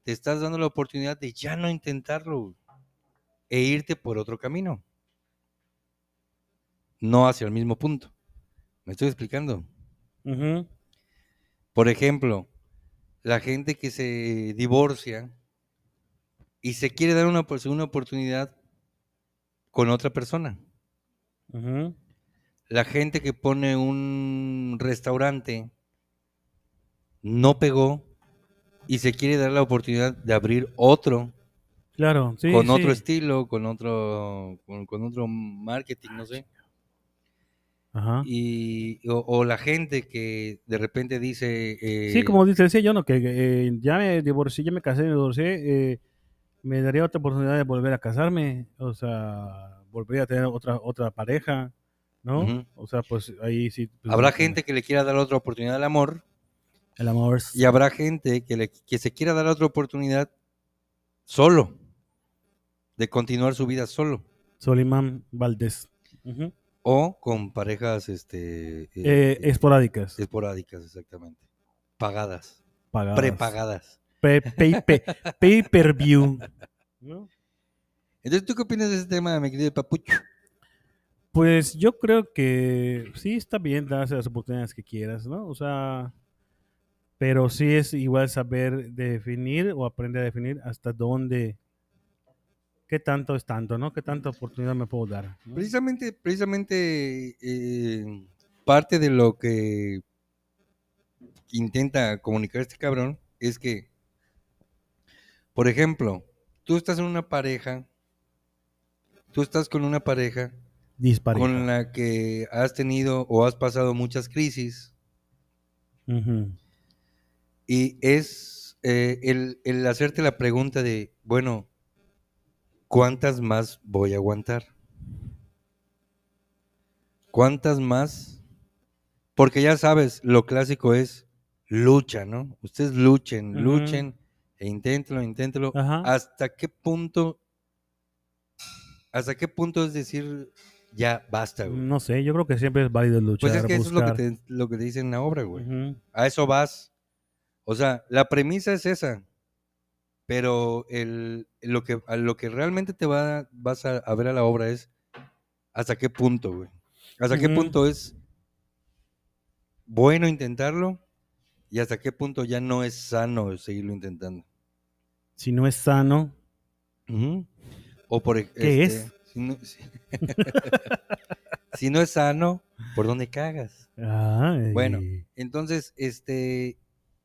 te estás dando la oportunidad de ya no intentarlo e irte por otro camino. No hacia el mismo punto. ¿Me estoy explicando? Por ejemplo, la gente que se divorcia y se quiere dar una segunda oportunidad con otra persona. La gente que pone un restaurante no pegó y se quiere dar la oportunidad de abrir otro Claro, sí. con sí. otro estilo, con otro, con, con otro marketing, no sé. Ajá. Y, o, o la gente que de repente dice... eh, Sí, como dice, decía yo, ¿no? Que eh, ya me divorcié, ya me casé, me divorcié, eh, me daría otra oportunidad de volver a casarme, o sea, volvería a tener otra otra pareja, ¿no? O sea, pues ahí sí. pues, Habrá no gente que le quiera dar otra oportunidad al amor El amor. y habrá gente que, le, que se quiera dar otra oportunidad solo, de continuar su vida solo, Solimán Valdés. O con parejas este, eh, Eh, eh, esporádicas, esporádicas, exactamente, pagadas, pagadas. prepagadas. Pe- pay, pe- pay per view. ¿no? Entonces, ¿tú qué opinas de ese tema, mi querido Papucho? Pues yo creo que sí está bien darse las oportunidades que quieras, ¿no? O sea, pero sí es igual saber definir o aprender a definir hasta dónde, qué tanto es tanto, ¿no? ¿Qué tanta oportunidad me puedo dar? Precisamente, precisamente eh, parte de lo que intenta comunicar este cabrón es que, por ejemplo, tú estás en una pareja, tú estás con una pareja Dispareja. con la que has tenido o has pasado muchas crisis y es eh, el, el hacerte la pregunta de, bueno, ¿cuántas más voy a aguantar? ¿Cuántas más? Porque ya sabes, lo clásico es lucha, ¿no? Ustedes luchen, luchen e inténtenlo, inténtenlo. Ajá. ¿Hasta qué punto? ¿Hasta qué punto es decir ya basta, güey? No sé, yo creo que siempre es válido luchar, Pues es que eso es lo que, te, lo que te dicen en la obra, güey. A eso vas. O sea, la premisa es esa. Pero el, lo, que, a lo que realmente te va, vas a, a ver a la obra es hasta qué punto, güey. Hasta qué punto es bueno intentarlo y hasta qué punto ya no es sano seguirlo intentando. Si no es sano, O por ej- ¿Qué este, es? Si no, si- si no es sano, ¿por dónde cagas? ay, Bueno. Entonces, este,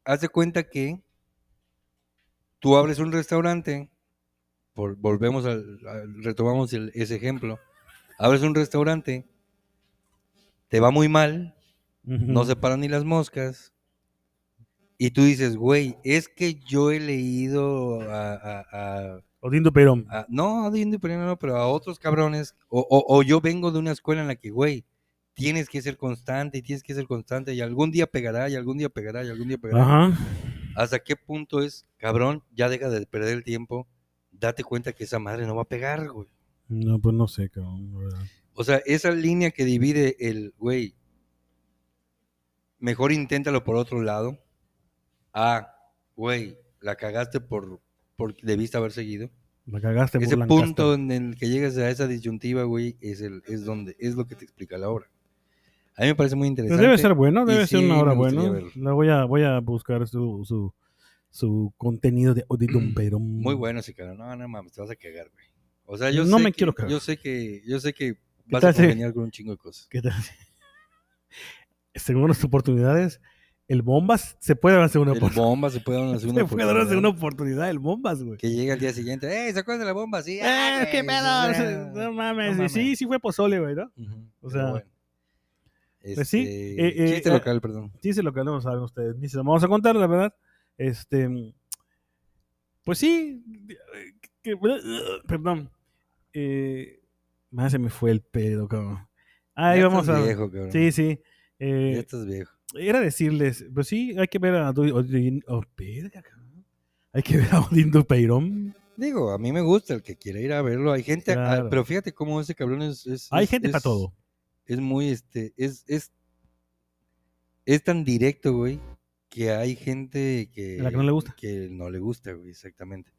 haz de cuenta que tú abres un restaurante, por, volvemos al, al- retomamos el- ese ejemplo, abres un restaurante, te va muy mal, no se paran ni las moscas, y tú dices, güey, es que yo he leído a, a- a- Odindo Perón. a- no a Dindy Pereira, no, pero a otros cabrones, o, o- o yo vengo de una escuela en la que, güey, tienes que ser constante y tienes que ser constante y algún día pegará y algún día pegará y algún día pegará. Ajá. ¿Hasta qué punto es, cabrón, ya deja de perder el tiempo, date cuenta que esa madre no va a pegar, güey? No, pues no sé, cabrón. la verdad. O sea, esa línea que divide el, güey, mejor inténtalo por otro lado, a, güey, la cagaste por, por debiste haber seguido. La cagaste, Ese punto en el que llegas a esa disyuntiva, güey, es, el, es donde, es lo que te explica la obra. A mí me parece muy Pues interesante. debe ser bueno, debe ser sí una gustaría buena. La voy a, voy a buscar su, su, su contenido de Odindo Perón. Muy bueno ese cara. No, no mames, te vas a cagar, güey. O sea, yo No sé me que- quiero cagar. Yo sé que, yo sé que vas a congeniar con un chingo de cosas. ¿Qué tal? Según las oportunidades, el Bombas se puede dar una segunda El oportunidad. bomba se puede dar una segunda Se puede dar una segunda oportunidad. oportunidad, el Bombas, güey. Que llega al día siguiente. ¡Eh, ¿se acuerdan de la bomba? Sí. Eh, ah, qué pedo, no mames. no Sí, sí fue pozole, güey, ¿no? O sea, bueno. pues sí, Este, eh, eh, chiste eh, local, perdón. Sí, sé lo que no saben ustedes. Ni se lo vamos a contar, la verdad. Este. Pues sí. que- perdón. Eh, más se me fue el pedo, cabrón. Ahí Ya vamos estás a. viejo, cabrón. Sí, sí. Ya estás viejo. Era decirles, pues sí, hay que ver a Odin- oh. Hay que ver a Odindo Peirón. Digo, a mí me gusta el que quiere ir a verlo. Hay gente, ah, pero fíjate cómo ese cabrón es. es- Hay es- gente para todo. Es muy, este, es, es, es tan directo, güey, que hay gente que, la que no le gusta. que no le gusta, güey, exactamente.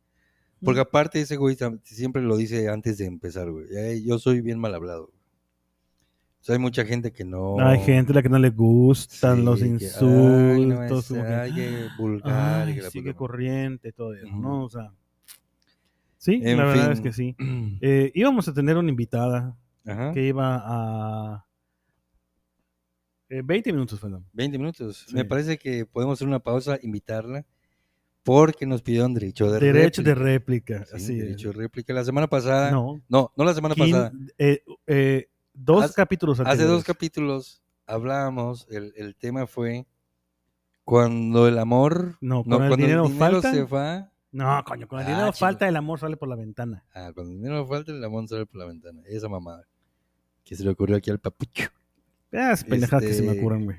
Mm. Porque aparte ese güey siempre lo dice antes de empezar, güey. "Ay, Yo soy bien mal hablado. Sea, hay mucha gente que no... Hay gente a la que no le gustan Sí, los que, "Ay, insultos. no es- como que, ay, vulgar. y que sigue puta corriente, todo eso. ¿no? O sea, sí, En la verdad es que sí. madre". Eh, íbamos a tener una invitada Ajá. que iba a... eh, 20 minutos, perdón. 20 minutos. Sí. Me parece que podemos hacer una pausa, invitarla, porque nos pidieron derecho de Derecho de réplica. Sí, así es. derecho de réplica. La semana pasada. No, No, no, la semana quin- pasada. eh, eh, dos Hace- capítulos Hace anteriores. dos capítulos hablábamos, el, el tema fue cuando el amor. No, no, con el cuando dinero el dinero falta. se va. No, coño, con el Ah, dinero chico. falta, el amor sale por la ventana. Ah, cuando el dinero falta, el amor sale por la ventana. Esa mamada. Que se le ocurrió aquí al papucho. Esas pendejadas que se me Este, ocurren, güey.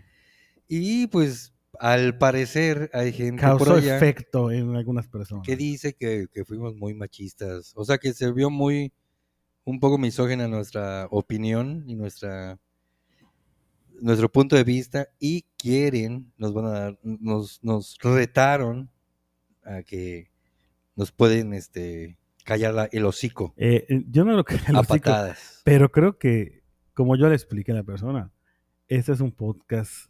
Y pues, al parecer, hay gente Causó por allá. efecto en algunas personas. que dice que, que fuimos muy machistas. O sea, que se vio muy, un poco misógena nuestra opinión y nuestra, nuestro punto de vista y quieren, nos van a dar, nos, nos retaron a que nos pueden, este, callar la- el hocico Eh, eh, yo no lo creo, a hocico, patadas. pero creo que, como yo le expliqué a la persona, este es un podcast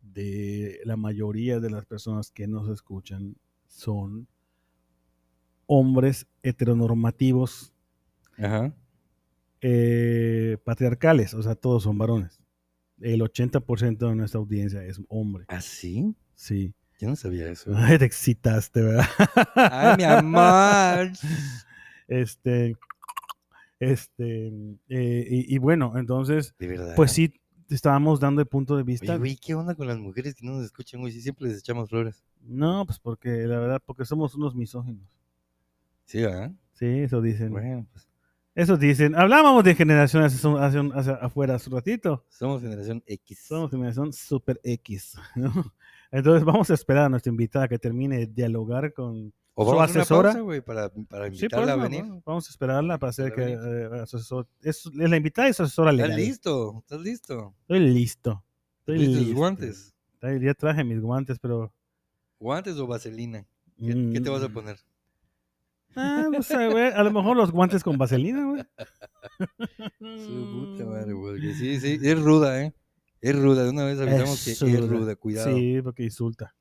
de la mayoría de las personas que nos escuchan son hombres heteronormativos Ajá. eh, patriarcales, o sea, todos son varones. El 80% de nuestra audiencia es hombre. ¿Ah, sí? Sí. Yo no sabía eso. Ay, te excitaste, ¿verdad? Ay, mi amor. Este, este, eh, y, y bueno, entonces, De verdad. pues sí, estábamos dando el punto de vista. Oye, güey, ¿qué onda con las mujeres que no nos escuchan, güey? Si siempre les echamos flores. No, pues porque la verdad, porque somos unos misóginos. Sí, ¿verdad? Sí, eso dicen. Bueno, pues Eso dicen. Hablábamos de generación hace, hace hace afuera hace un ratito. somos generación X. Somos generación super X. ¿no? Entonces vamos a esperar a nuestra invitada que termine de dialogar con O su a asesora. pausa, güey, para, para Sí, invitarla a pues, venir. vamos- Vamos a esperarla para hacer que Para eh, a su asesor- es, es la invitada y su asesora ¿Estás legal. listo? ¿Estás listo? Estoy listo. Estoy ¿Tuviste tus listo. guantes? Ya traje mis guantes, pero. ¿Guantes o vaselina? ¿Qué, qué te vas a mm, poner? Ah, sé, güey. A lo mejor los guantes con vaselina, güey. Su puta madre, güey. que Sí, sí, es ruda, ¿eh? Es ruda. De una vez avisamos que es ruda. ruda, cuidado. Sí, porque insulta.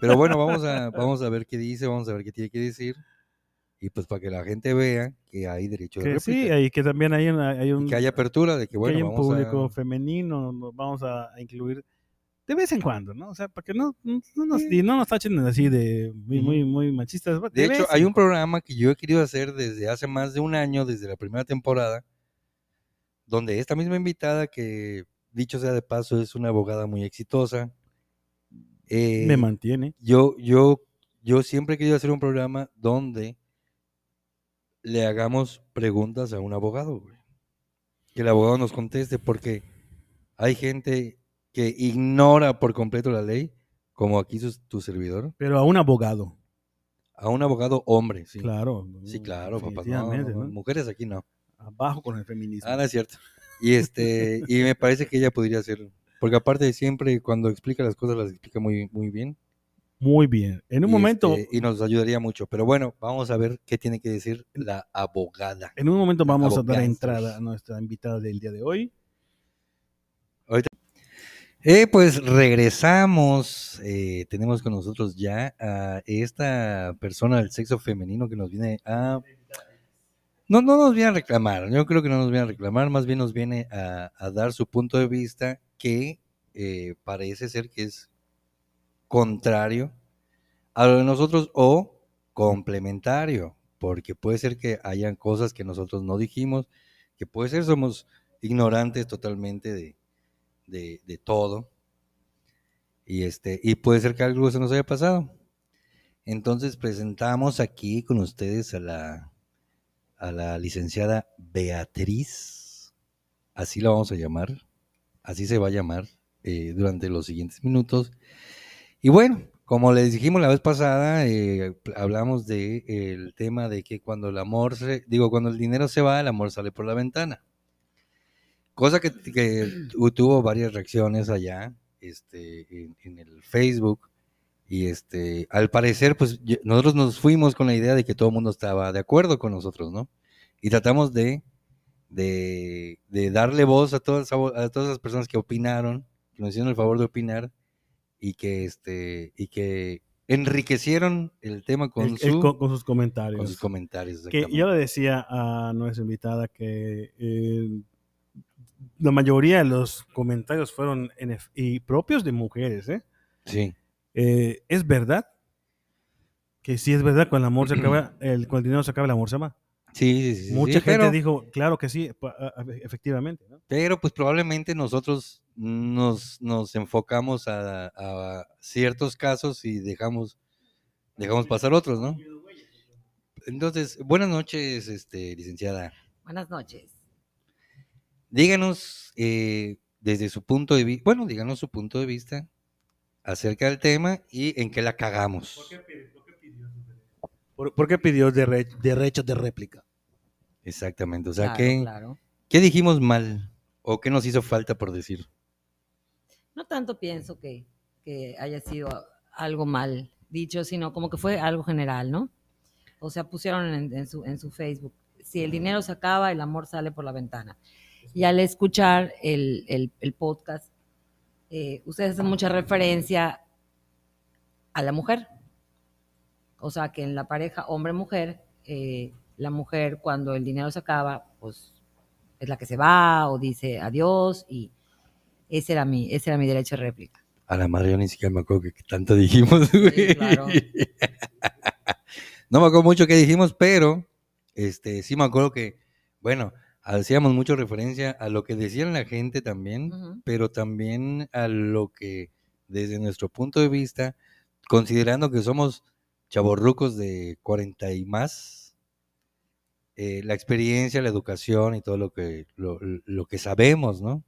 Pero bueno, vamos a, vamos a ver qué dice, vamos a ver qué tiene que decir. Y pues para que la gente vea que hay derecho de Que réplica. sí, y que también hay, una- hay un, y que hay apertura de que, que bueno, hay un vamos público a... femenino, vamos a, a incluir de vez en cuando, ¿no? O sea, para que no, no, nos, y no nos tachen así de muy, muy, muy machistas. De hecho, hay un programa que yo he querido hacer desde hace más de un año, desde la primera temporada, donde esta misma invitada, que dicho sea de paso, es una abogada muy exitosa. eh, Me mantiene. yo, yo, yo siempre he querido hacer un programa donde le hagamos preguntas a un abogado, güey. Que el abogado nos conteste, porque hay gente que ignora por completo la ley, como aquí su- tu servidor, Pero a un abogado. a un abogado hombre, sí. Claro. Sí, claro, papá. No, no, ¿no? Mujeres aquí no. Abajo con el feminismo. Ah, no es cierto. Y este, y me parece que ella podría hacerlo. Porque aparte de siempre, cuando explica las cosas, las explica muy, muy bien. Muy bien. En un y, momento, este, y nos ayudaría mucho. Pero bueno, vamos a ver qué tiene que decir la abogada. en un momento vamos a dar entrada a nuestra invitada del día de hoy. Eh, pues regresamos. eh, tenemos con nosotros ya a esta persona del sexo femenino que nos viene a. No, no nos viene a reclamar. Yo creo que no nos viene a reclamar, más bien nos viene a, dar su punto de vista que eh, parece ser que es contrario a lo de nosotros o complementario, porque puede ser que hayan cosas que nosotros no dijimos, que puede ser somos ignorantes totalmente de, de, todo. Y, este, y puede ser que algo se nos haya pasado. Entonces presentamos aquí con ustedes a la, a la licenciada Beatriz, así la vamos a llamar, así se va a llamar eh, durante los siguientes minutos. Y bueno, como les dijimos la vez pasada, eh, hablamos de eh, tema de que cuando el amor, se, digo, cuando el dinero se va, el amor sale por la ventana. Cosa que, que tu- tuvo varias reacciones allá este, en, en el Facebook. Y este, al parecer, pues nosotros nos fuimos con la idea de que todo el mundo estaba de acuerdo con nosotros, ¿no? Y tratamos de, de, de darle voz a todas, a todas las personas que opinaron, que nos hicieron el favor de opinar y que, este, y que enriquecieron el tema con, El- el- su- con, con sus comentarios. con sus comentarios. que yo le decía a nuestra invitada que eh, la mayoría de los comentarios fueron NF y propios de mujeres, ¿eh? Sí, Eh, ¿Es verdad? Que sí es verdad, cuando el amor se acaba, el, cuando el dinero se acaba, el amor se va. sí, sí, sí, Mucha sí, gente pero- dijo, claro que sí, efectivamente. ¿no? Pero pues probablemente nosotros nos, nos enfocamos a, a ciertos casos y dejamos, dejamos pasar otros, ¿no? Entonces, buenas noches, este, licenciada. Buenas noches. Díganos eh, desde su punto de vista, bueno, díganos su punto de vista acerca del tema y en qué la cagamos. ¿Por, por qué pidió derre- derechos de réplica? Exactamente, o sea, Claro, ¿qué, claro. ¿qué dijimos mal o qué nos hizo falta por decir? No tanto pienso que, que haya sido algo mal dicho, sino como que fue algo general, ¿no? O sea, pusieron en, en su, en su Facebook, si el dinero se acaba, el amor sale por la ventana. Y al escuchar el, el- el podcast, eh, ustedes hacen mucha referencia a la mujer. O sea, que en la pareja hombre-mujer, eh, la mujer cuando el dinero se acaba, pues es la que se va o dice adiós y ese era mi, ese era mi derecho de réplica. A la madre yo ni siquiera me acuerdo que tanto dijimos, güey. claro. No me acuerdo mucho que dijimos, pero este sí me acuerdo que, bueno, hacíamos mucho referencia a lo que decían la gente también, Ujú. pero también a lo que desde nuestro punto de vista, considerando que somos chavorrucos de 40 y más, eh, la experiencia, la educación y todo lo que, lo, lo que sabemos, ¿no?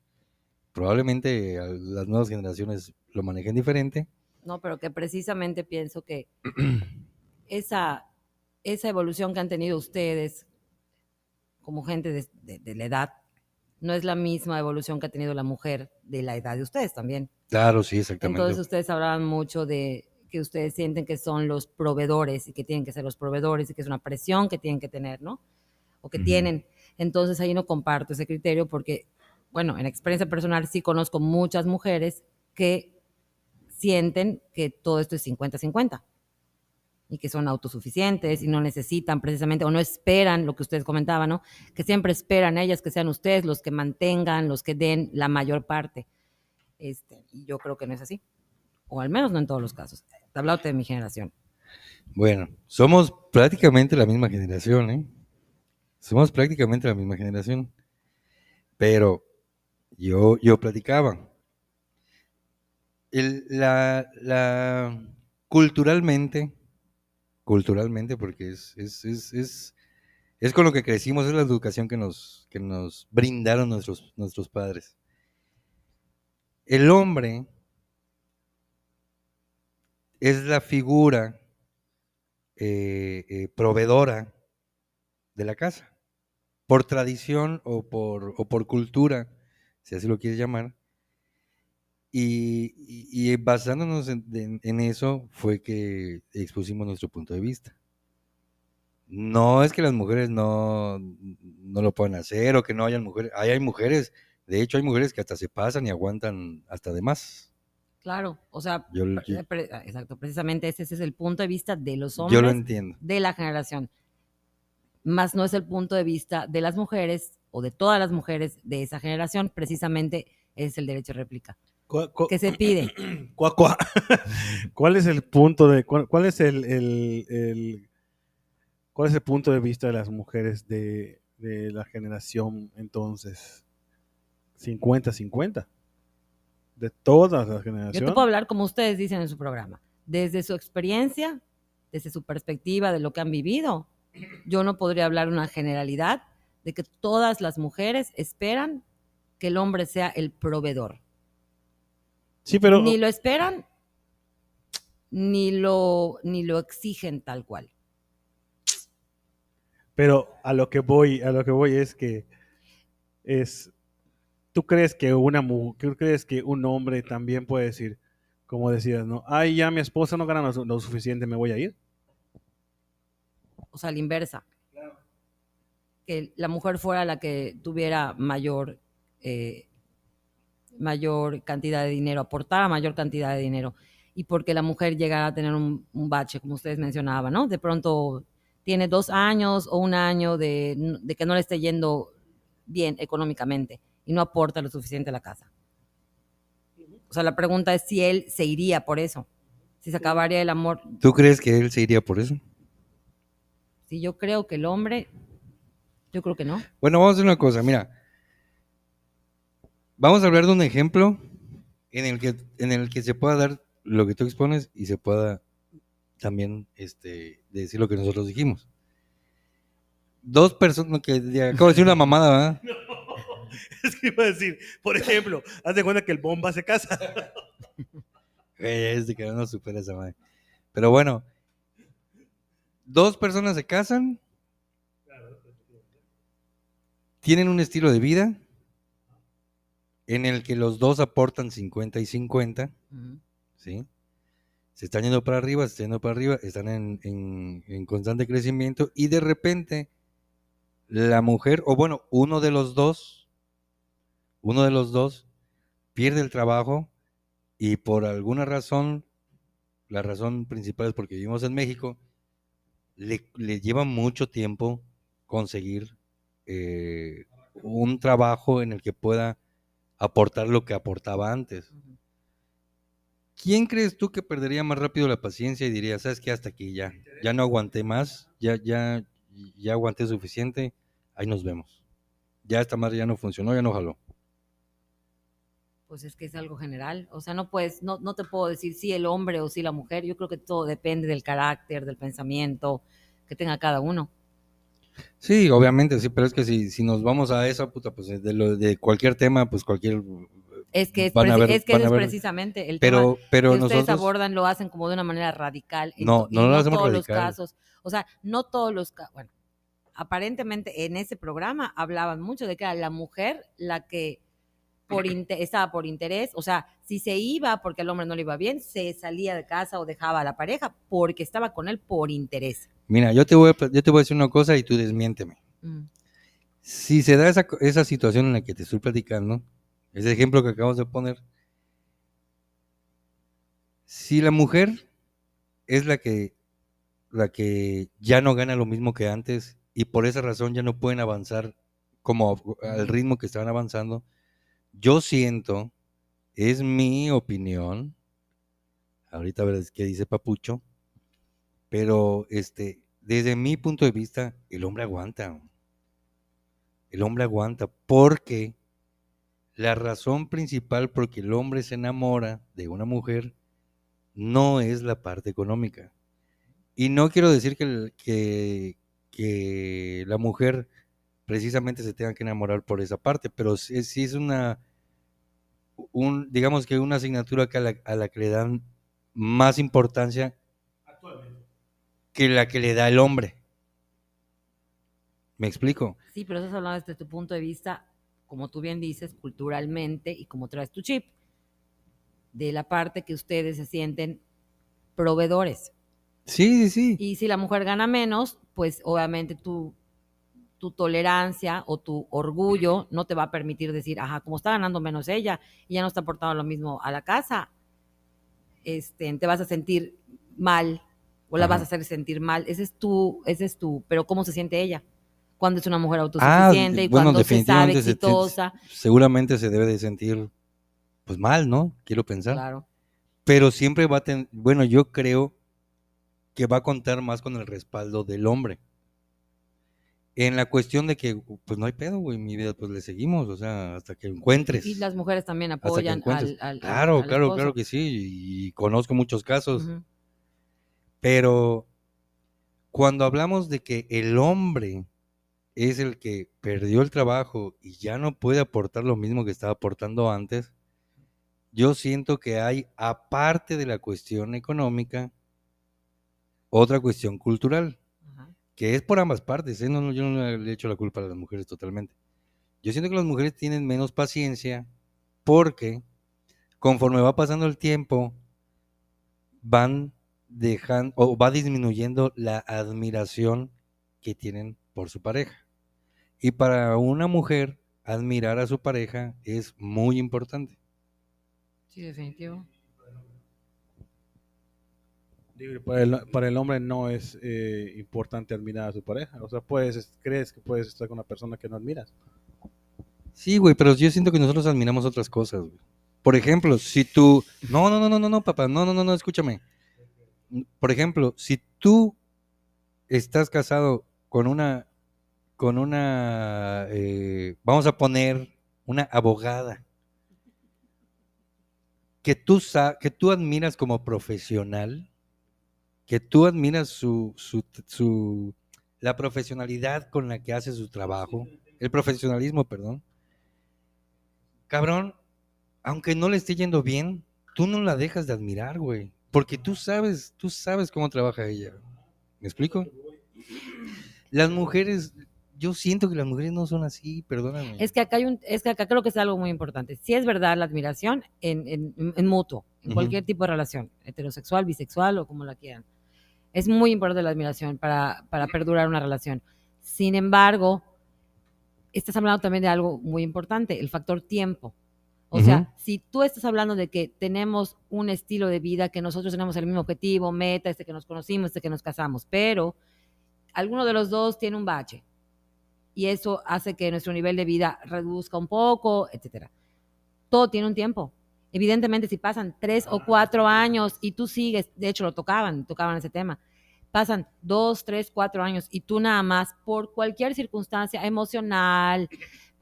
Probablemente las nuevas generaciones lo manejen diferente. No, pero que precisamente pienso que esa, esa evolución que han tenido ustedes como gente de, de- de la edad no es la misma evolución que ha tenido la mujer de la edad de ustedes también. Claro, sí, exactamente. Entonces ustedes hablaban mucho de que ustedes sienten que son los proveedores y que tienen que ser los proveedores y que es una presión que tienen que tener, ¿no? O que Ujú. tienen. Entonces ahí no comparto ese criterio porque, bueno, en experiencia personal sí conozco muchas mujeres que sienten que todo esto es 50-50 y que son autosuficientes y no necesitan precisamente o no esperan lo que ustedes comentaban, ¿no? Que siempre esperan ellas que sean ustedes los que mantengan, los que den la mayor parte. Este, y yo creo que no es así. O al menos no en todos los casos. Hablándote de mi generación. Bueno, somos prácticamente la misma generación, ¿eh? Somos prácticamente la misma generación. Pero yo, yo platicaba. El- la, la- culturalmente, culturalmente, porque es, es, es, es, es con lo que crecimos, es la educación que nos, que nos brindaron nuestros, nuestros padres. El hombre es la figura eh, eh, proveedora de la casa. Por tradición o por, o por cultura, si así lo quieres llamar. Y, y- y basándonos en, en- en eso fue que expusimos nuestro punto de vista. No es que las mujeres no, no lo puedan hacer o que no hayan mujeres. Hay, hay mujeres, de hecho hay mujeres que hasta se pasan y aguantan hasta de más. Claro, o sea, Yo, pre- exacto, precisamente ese, ese es el punto de vista de los yo hombres lo entiendo. de la generación. Más no es el punto de vista de las mujeres o de todas las mujeres de esa generación, precisamente es el derecho de réplica. ¿Cuál, cuál- que se pide? cuál- cuál- cuál es el punto de cuál, cuál es el, el- el- cuál es el punto de vista de las mujeres de, de la generación entonces 50-50 de todas las Yo generaciones? te puedo hablar como ustedes dicen en su programa, desde su experiencia, desde su perspectiva de lo que han vivido. Yo no podría hablar una generalidad de que todas las mujeres esperan que el hombre sea el proveedor. Sí, pero Ni lo esperan, ni lo, ni lo exigen tal cual. Pero a lo que voy, a lo que voy es que es ¿tú crees que una mu- tú crees que un hombre también puede decir Como decías, ¿no? Ay, ya mi esposa no gana lo, su- lo suficiente, me voy a ir. O sea, la inversa. Que la mujer fuera la que tuviera mayor, eh, mayor cantidad de dinero, aportara mayor cantidad de dinero. Y porque la mujer llegara a tener un, un bache, como ustedes mencionaban, ¿no? De pronto tiene dos años o un año de, de que no le esté yendo bien económicamente y no aporta lo suficiente a la casa. O sea, la pregunta es si él se iría por eso, si se acabaría el amor. ¿Tú crees que él se iría por eso? Si yo creo que el hombre, yo creo que no. Bueno, vamos a hacer una cosa, mira. Vamos a hablar de un ejemplo en el que, en el que se pueda dar lo que tú expones y se pueda también este, decir lo que nosotros dijimos. Dos personas que acabo de decir una mamada, ¿verdad? Es que iba a decir, por ejemplo, haz de cuenta que el bomba se casa. Güey, Este que no supera esa madre. Pero bueno, dos personas se casan, tienen un estilo de vida en el que los dos aportan 50 y 50, Ujú. ¿sí? Se están yendo para arriba, se están yendo para arriba, están en, en- en constante crecimiento y de repente la mujer, o bueno, uno de los dos, uno de los dos pierde el trabajo y por alguna razón, la razón principal es porque vivimos en México, le, le lleva mucho tiempo conseguir eh, un trabajo en el que pueda aportar lo que aportaba antes. ¿Quién crees tú que perdería más rápido la paciencia y diría, sabes qué, hasta aquí ya, ya no aguanté más, ya, ya, ya aguanté suficiente, ahí nos vemos. Ya esta madre ya no funcionó, ya no jaló. Pues es que es algo general. O sea, no puedes, no, no te puedo decir si el hombre o si la mujer. Yo creo que todo depende del carácter, del pensamiento que tenga cada uno. Sí, obviamente, sí, pero es que si, si nos vamos a esa puta, pues de, lo, de cualquier tema, pues cualquier... Es que, es, ver- es, que eso es precisamente el tema Pero, pero que ustedes nosotros... abordan, lo hacen como de una manera radical. en No, no lo hacemos todos radical. los casos. O sea, no todos los casos. Bueno, aparentemente en ese programa hablaban mucho de que era la mujer la que por estaba por interés, o sea, si se iba porque al hombre no le iba bien, se salía de casa o dejaba a la pareja porque estaba con él por interés. Mira, yo te, voy a, yo te voy a decir una cosa y tú desmiénteme. Mm. Si se da esa, esa situación en la que te estoy platicando, ese ejemplo que acabamos de poner, si la mujer es la que, la que ya no gana lo mismo que antes y por esa razón ya no pueden avanzar como al ritmo que estaban avanzando, yo siento, es mi opinión, ahorita verás qué dice Papucho, pero este, desde mi punto de vista, el hombre aguanta. El hombre aguanta porque la razón principal por que el hombre se enamora de una mujer no es la parte económica. Y no quiero decir que, la mujer precisamente se tenga que enamorar por esa parte, pero sí, es una, un, digamos que una asignatura que a la que le dan más importancia que la que le da el hombre. ¿Me explico? Sí, pero estás hablando desde tu punto de vista, como tú bien dices, culturalmente y como traes tu chip, de la parte que ustedes se sienten proveedores. Sí, sí, sí. Y si la mujer gana menos, pues obviamente tu, tu tolerancia o tu orgullo no te va a permitir decir, ajá, como está ganando menos ella y ya no está aportando lo mismo a la casa, este, te vas a sentir mal o la Ajá. vas a hacer sentir mal. Ese es tu, ese es tu, pero ¿cómo se siente ella? Cuando es una mujer Ah, autosuficiente y bueno, cuando se sabe definitivamente se- se- exitosa. Seguramente se debe de sentir, pues mal, ¿no? Quiero pensar. Claro. Pero siempre va a tener, bueno, yo creo que va a contar más con el respaldo del hombre. En la cuestión de que, pues no hay pedo, güey, mi vida, pues le seguimos, o sea, hasta que encuentres. Y las mujeres también apoyan al, al- Claro, al claro, esposo. claro que sí, y conozco muchos casos. Ujú. Pero cuando hablamos de que el hombre es el que perdió el trabajo y ya no puede aportar lo mismo que estaba aportando antes, yo siento que hay, aparte de la cuestión económica, otra cuestión cultural, Ajá. que es por ambas partes. ¿eh? No, no, yo no le echo la culpa a las mujeres totalmente. Yo siento que las mujeres tienen menos paciencia porque conforme va pasando el tiempo, van dejando o va disminuyendo la admiración que tienen por su pareja. Y para una mujer, admirar a su pareja es muy importante. Sí, definitivo. Para el, para el hombre no es eh, importante admirar a su pareja. O sea, puedes, crees que puedes estar con una persona que no admiras. Sí, güey, pero yo siento que nosotros admiramos otras cosas, güey. Por ejemplo, si tú... No, no, no, no, no, no, papá, no, no, no, no, escúchame. Por ejemplo, si tú estás casado con una, con una, eh, vamos a poner una abogada, que tú, que tú admiras como profesional, que tú admiras su, su, su- la profesionalidad con la que hace su trabajo, el profesionalismo, perdón. Cabrón, aunque no le esté yendo bien, tú no la dejas de admirar, güey. Porque tú sabes, tú sabes cómo trabaja ella. ¿Me explico? Las mujeres, yo siento que las mujeres no son así, perdóname. Es que acá hay un, es que acá creo que es algo muy importante. Si es verdad la admiración en, en, en mutuo, en cualquier tipo de relación, heterosexual, bisexual o como la quieran. Es muy importante la admiración para, para perdurar una relación. Sin embargo, estás hablando también de algo muy importante, el factor tiempo. O Ujú. sea, si tú estás hablando de que tenemos un estilo de vida, que nosotros tenemos el mismo objetivo, meta, este que nos conocimos, este que nos casamos, pero alguno de los dos tiene un bache y eso hace que nuestro nivel de vida reduzca un poco, etcétera. Todo tiene un tiempo. Evidentemente, si pasan tres o cuatro años y tú sigues, de hecho lo tocaban, tocaban ese tema, pasan dos, tres, cuatro años y tú nada más por cualquier circunstancia emocional,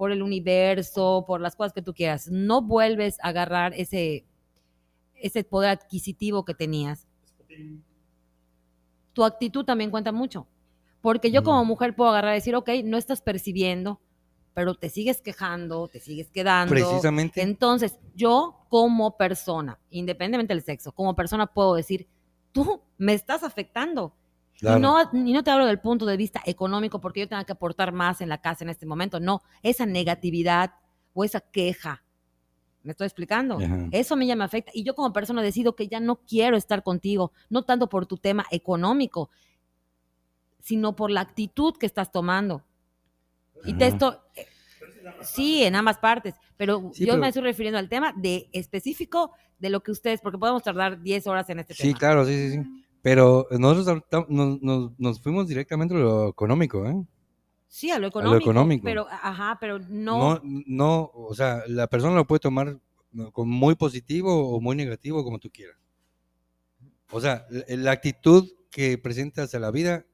por el universo, por las cosas que tú quieras, no vuelves a agarrar ese, ese poder adquisitivo que tenías. Tu actitud también cuenta mucho. Porque yo como mujer puedo agarrar y decir, ok, no estás percibiendo, pero te sigues quejando, te sigues quedando. Precisamente. Entonces, yo como persona, independientemente del sexo, como persona puedo decir, tú me estás afectando. Claro. Y, no, y no te hablo del punto de vista económico porque yo tenga que aportar más en la casa en este momento. No, esa negatividad o esa queja. ¿Me estoy explicando? Ajá. Eso a mí ya me afecta. Y yo como persona decido que ya no quiero estar contigo, no tanto por tu tema económico, sino por la actitud que estás tomando. Y te Ajá. esto, eh, sí, en ambas partes, pero Sí, yo pero- me estoy refiriendo al tema de específico de lo que ustedes, porque podemos tardar 10 horas en este Sí, tema. claro, sí, sí, sí. Pero nosotros nos, nos- nos fuimos directamente a lo económico, ¿eh? Sí, a lo económico. económico. Pero, ajá, pero No, no. no, o sea, la persona lo puede tomar como muy positivo o muy negativo, como tú quieras. O sea, la, la actitud que presentas a la vida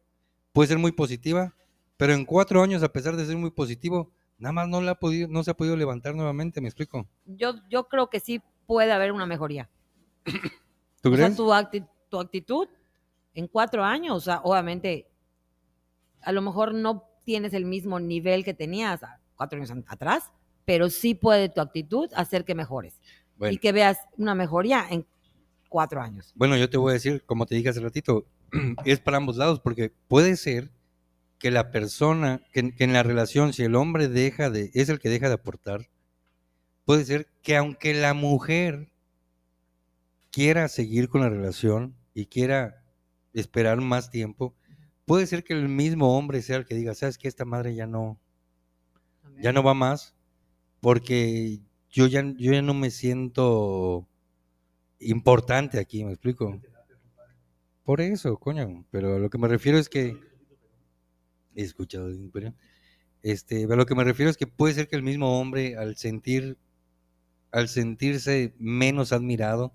puede ser muy positiva, pero en cuatro años, a pesar de ser muy positivo, nada más no, la ha podido, no se ha podido levantar nuevamente, ¿me explico? Yo, yo creo que sí puede haber una mejoría. ¿Tú o sea, crees? tu, acti- tu actitud en cuatro años, o sea, obviamente, a lo mejor no tienes el mismo nivel que tenías cuatro años atrás, pero sí puede tu actitud hacer que mejores Bueno. y que veas una mejoría en cuatro años. Bueno, yo te voy a decir, como te dije hace ratito, es para ambos lados, porque puede ser que la persona, que, que en la relación, si el hombre deja de, es el que deja de aportar, puede ser que aunque la mujer quiera seguir con la relación y quiera esperar más tiempo, puede ser que el mismo hombre sea el que diga, sabes que esta madre ya no, ya no va más, porque yo ya, yo ya no me siento importante aquí, ¿me explico? Por eso, coño, pero a lo que me refiero es que he escuchado. Este, a lo que me refiero es que puede ser que el mismo hombre al sentir al sentirse menos admirado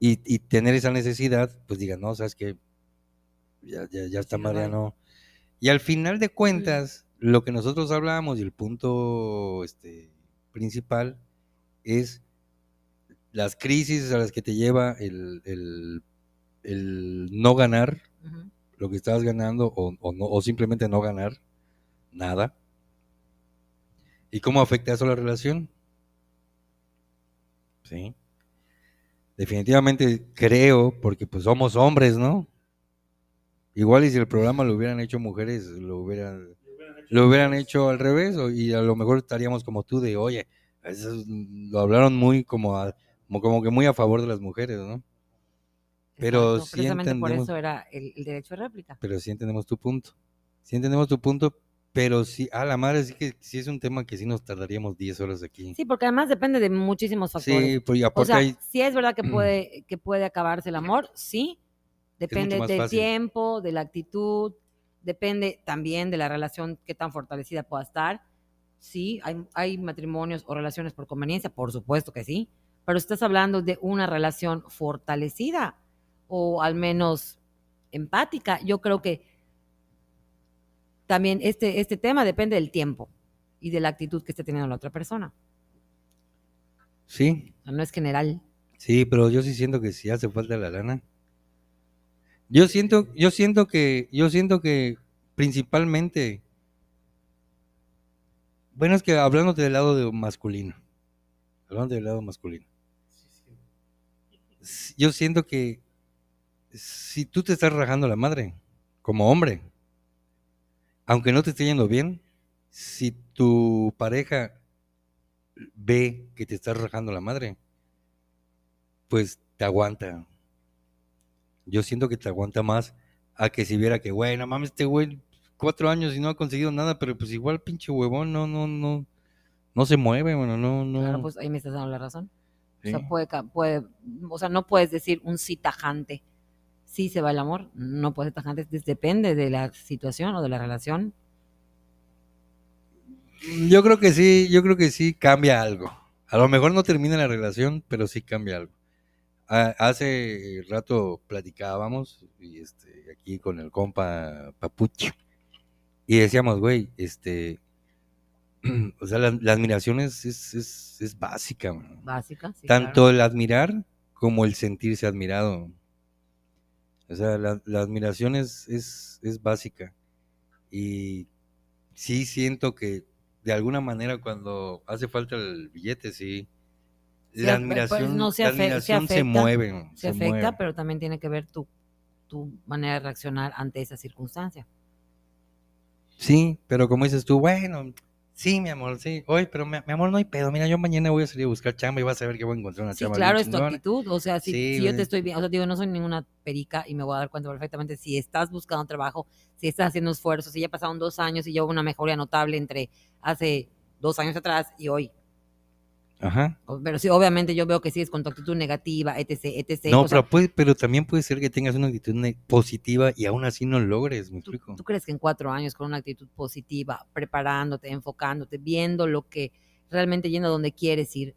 y, y tener esa necesidad, pues diga, no, sabes que ya, ya, ya está. Mariano. Y al final de cuentas, lo que nosotros hablamos y el punto este, principal es las crisis a las que te lleva el, el- el no ganar lo que estabas ganando o, o no, o simplemente no ganar nada. ¿Y cómo afecta eso a la relación? Sí. Definitivamente creo, porque pues somos hombres, ¿no? Igual y si el programa lo hubieran hecho mujeres, lo hubieran, lo hubieran hecho al revés, o- y a lo mejor estaríamos como tú de, oye, eso es- lo hablaron muy como, a- como, que muy a favor de las mujeres, ¿no? Pero Exacto, sí precisamente por eso era el, el derecho de réplica. Pero sí entendemos tu punto. Sí entendemos tu punto, pero sí, a la madre sí que sí es un tema que sí nos tardaríamos 10 horas aquí. Sí, porque además depende de muchísimos factores. Sí, pues y o aparte sea, hay, sí es verdad que puede, que puede acabarse el amor, sí. Depende del fácil. tiempo, de la actitud, depende también de la relación, qué tan fortalecida pueda estar. Sí, hay, hay matrimonios o relaciones por conveniencia, por supuesto que sí, pero estás hablando de una relación fortalecida o al menos empática. Yo creo que también este, este tema depende del tiempo y de la actitud que esté teniendo la otra persona. sí, no es general. sí, pero yo sí siento que sí hace falta la lana. Yo siento, yo siento que, yo siento que principalmente, bueno, es que hablando del lado de masculino, hablando del lado masculino, yo siento que si tú te estás rajando la madre como hombre, aunque no te esté yendo bien, si tu pareja ve que te estás rajando la madre, pues te aguanta. Yo siento que te aguanta más a que si viera que, güey, no mames, este güey, cuatro años y no ha conseguido nada, pero pues igual pinche huevón, no, no, no, no se mueve, bueno, no, no. Claro, pues ahí me estás dando la razón. sí. O sea, puede, o sea, no puedes decir un sí tajante. Sí se va el amor, no puede ser tajante, depende de la situación o de la relación. Yo creo que sí, yo creo que sí cambia algo. A lo mejor no termina la relación, pero sí cambia algo. Ha- Hace rato platicábamos y este aquí con el compa Papucho y decíamos, güey, este, o sea, la, la admiración es, es, es, es básica, man. Básica, sí, tanto claro. el admirar como el sentirse admirado. O sea, la, la admiración es, es, es básica. Y sí siento que de alguna manera cuando hace falta el billete, sí. Sí, La pues, admiración, no se la afe- se afecta, mueve. Se afecta, mueve. pero también tiene que ver tu, tu manera de reaccionar ante esa circunstancia. Sí, pero como dices tú, bueno, sí, mi amor, sí. Oye, pero mi, mi amor, no hay pedo. Mira, yo mañana voy a salir a buscar chamba y vas a ver que voy a encontrar una Sí, chamba. claro, es tu actitud. O sea, si, Sí, si yo te estoy bien, o sea, digo, no soy ninguna perica y me voy a dar cuenta perfectamente si estás buscando trabajo, si estás haciendo esfuerzos, si ya pasaron dos años y ya hubo una mejoría notable entre hace dos años atrás y hoy. Ajá. Pero sí, obviamente yo veo que sigues con tu actitud negativa, etc, etc. no, o sea, pero, puede- pero también puede ser que tengas una actitud positiva y aún así no logres, me ¿tú, explico. tú crees que en cuatro años con una actitud positiva, preparándote, enfocándote, viendo lo que realmente yendo a donde quieres ir,